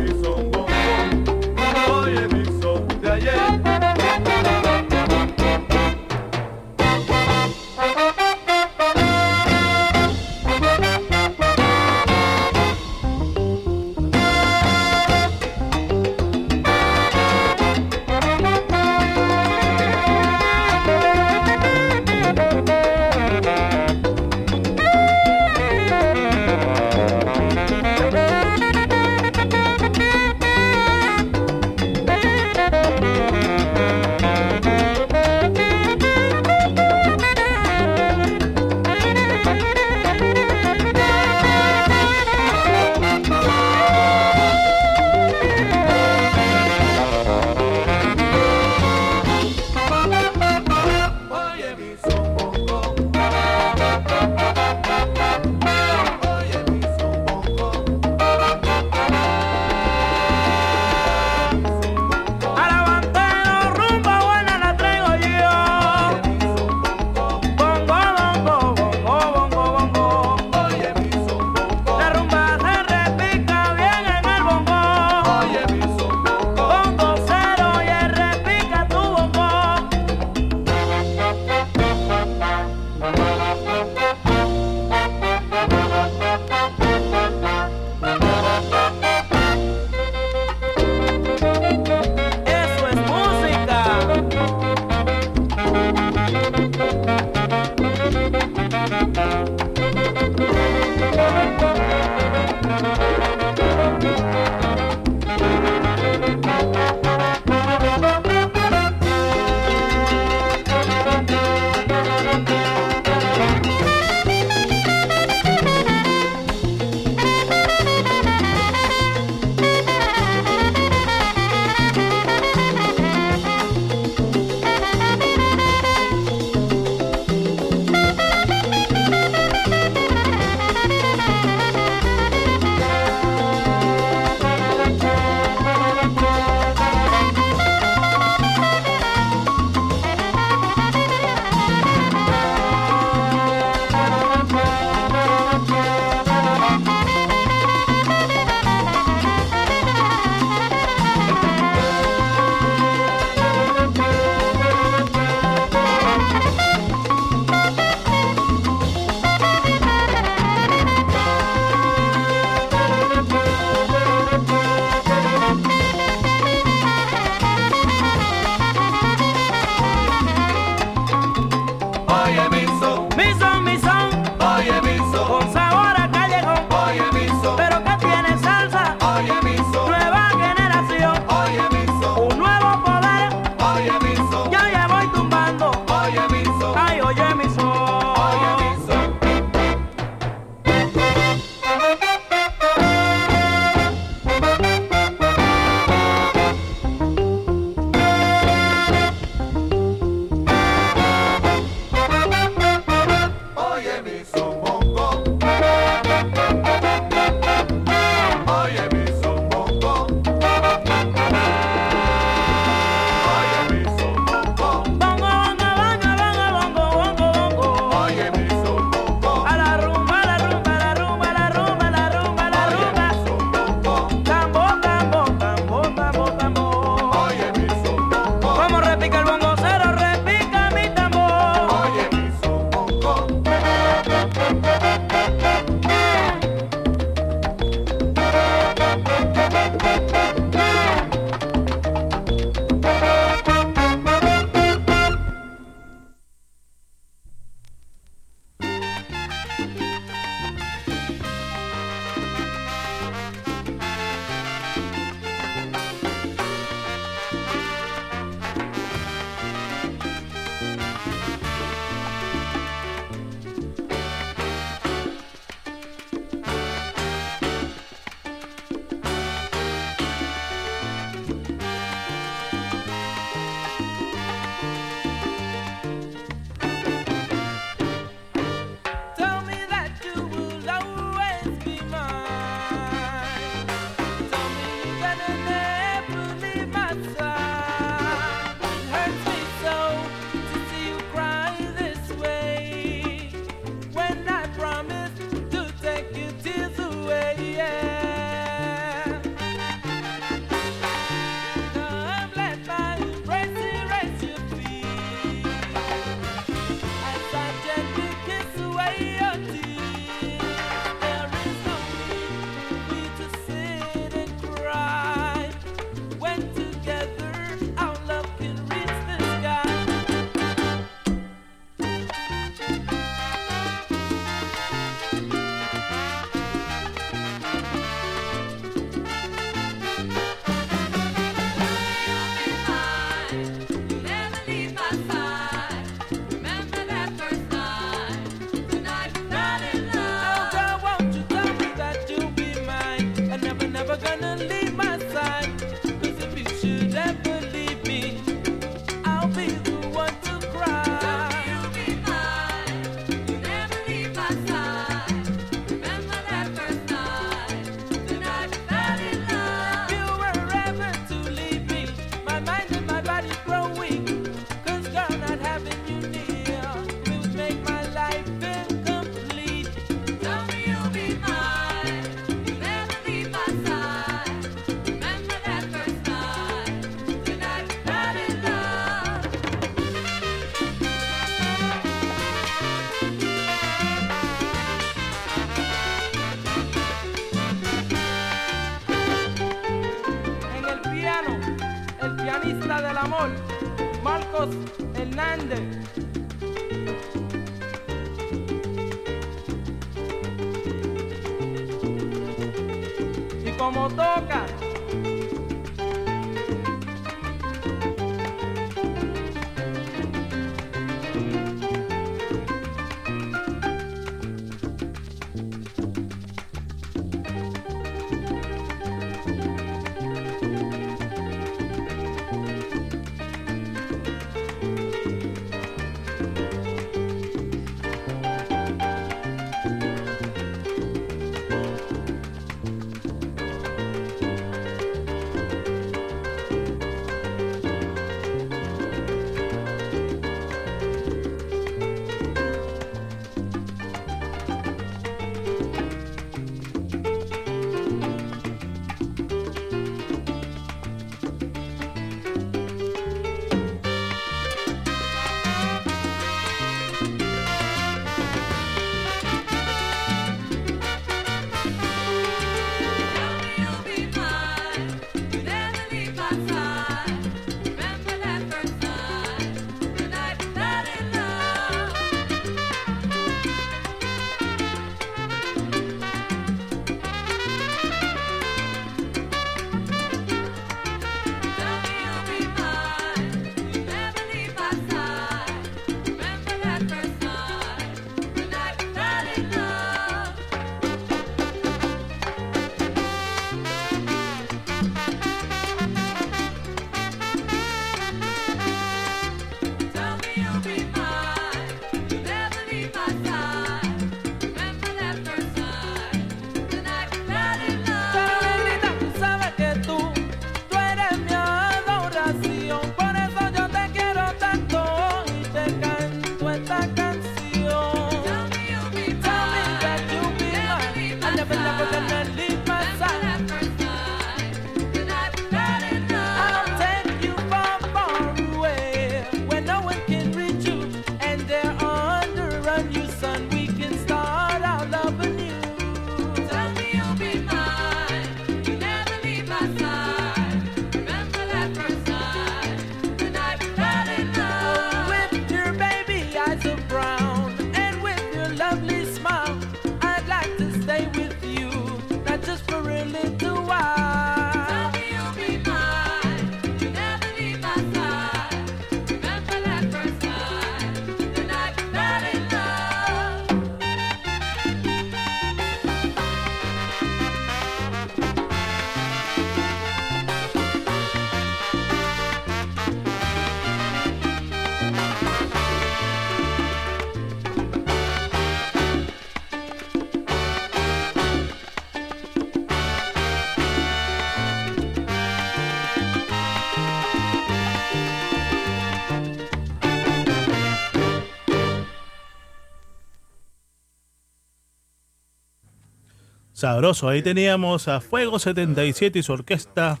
Sabroso. Ahí teníamos a Fuego 77 y su orquesta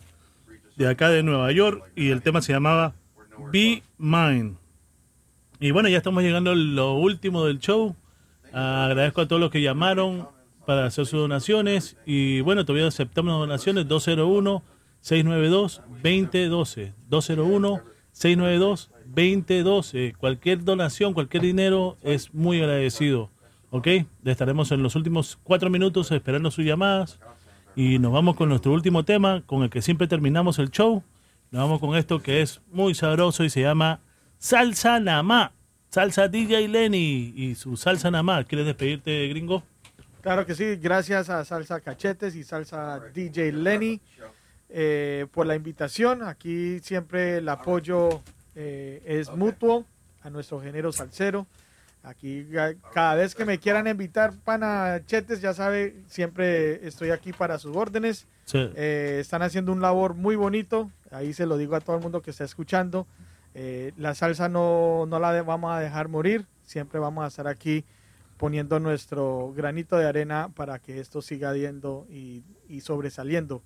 de acá de Nueva York. Y el tema se llamaba Be Mine. Y bueno, ya estamos llegando a lo último del show. agradezco a todos los que llamaron para hacer sus donaciones. Y bueno, todavía aceptamos donaciones 201-692-2012. 201-692-2012. Cualquier donación, cualquier dinero es muy agradecido. ¿Ok? Estaremos en los últimos cuatro minutos esperando sus llamadas. Y nos vamos con nuestro último tema, con el que siempre terminamos el show. Nos vamos con esto que es muy sabroso y se llama Salsa Namá. Salsa DJ Lenny y su Salsa Namá. ¿Quieres despedirte, gringo? Claro que sí, gracias a Salsa Cachetes y Salsa DJ Lenny eh, por la invitación. Aquí siempre el apoyo eh, es mutuo a nuestro género salsero. Aquí cada vez que me quieran invitar pana chetes, ya sabe, siempre estoy aquí para sus órdenes. Sí. Eh, están haciendo un labor muy bonito. Ahí se lo digo a todo el mundo que está escuchando. Eh, la salsa no, no la de- vamos a dejar morir. Siempre vamos a estar aquí poniendo nuestro granito de arena para que esto siga yendo y, y sobresaliendo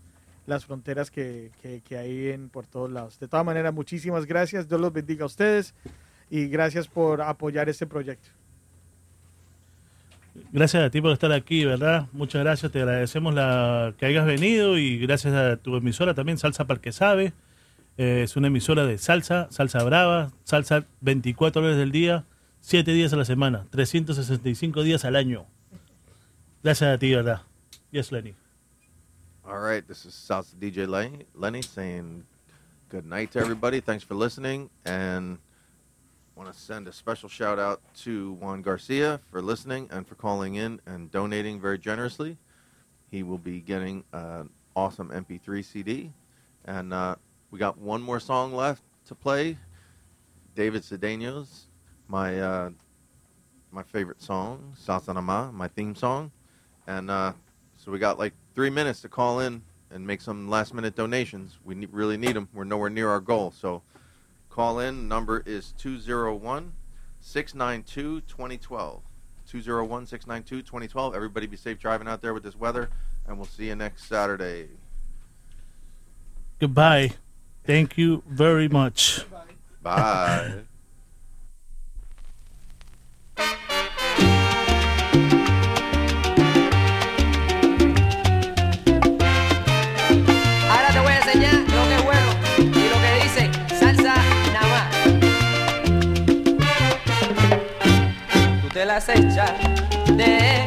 las fronteras que, que- que hay en, por todos lados. De todas maneras, muchísimas gracias. Dios los bendiga a ustedes y gracias por apoyar este proyecto. Gracias a ti por estar aquí, ¿verdad? Muchas gracias, te agradecemos la, que hayas venido y gracias a tu emisora también, Salsa para el que sabe. Eh, es una emisora de salsa, salsa brava, salsa 24 horas del día, 7 días a la semana, 365 días al año. Gracias a ti, ¿verdad? Yes, Lenny. All right, this is Salsa DJ Lenny, Lenny saying good night to everybody. Thanks for listening, and want to send a special shout out to Juan Garcia for listening and for calling in and donating very generously. He will be getting an awesome MP3 CD, and uh, we got one more song left to play. David Cedeño's my uh, my favorite song, Salsa Nama, my theme song, and uh, so we got like three minutes to call in and make some last minute donations. We really need them. We're nowhere near our goal. So call in. Number is 201 692 2012. 201 692 2012. Everybody be safe driving out there with this weather, and we'll see you next Saturday. Goodbye. Thank you very much. Bye. Echas de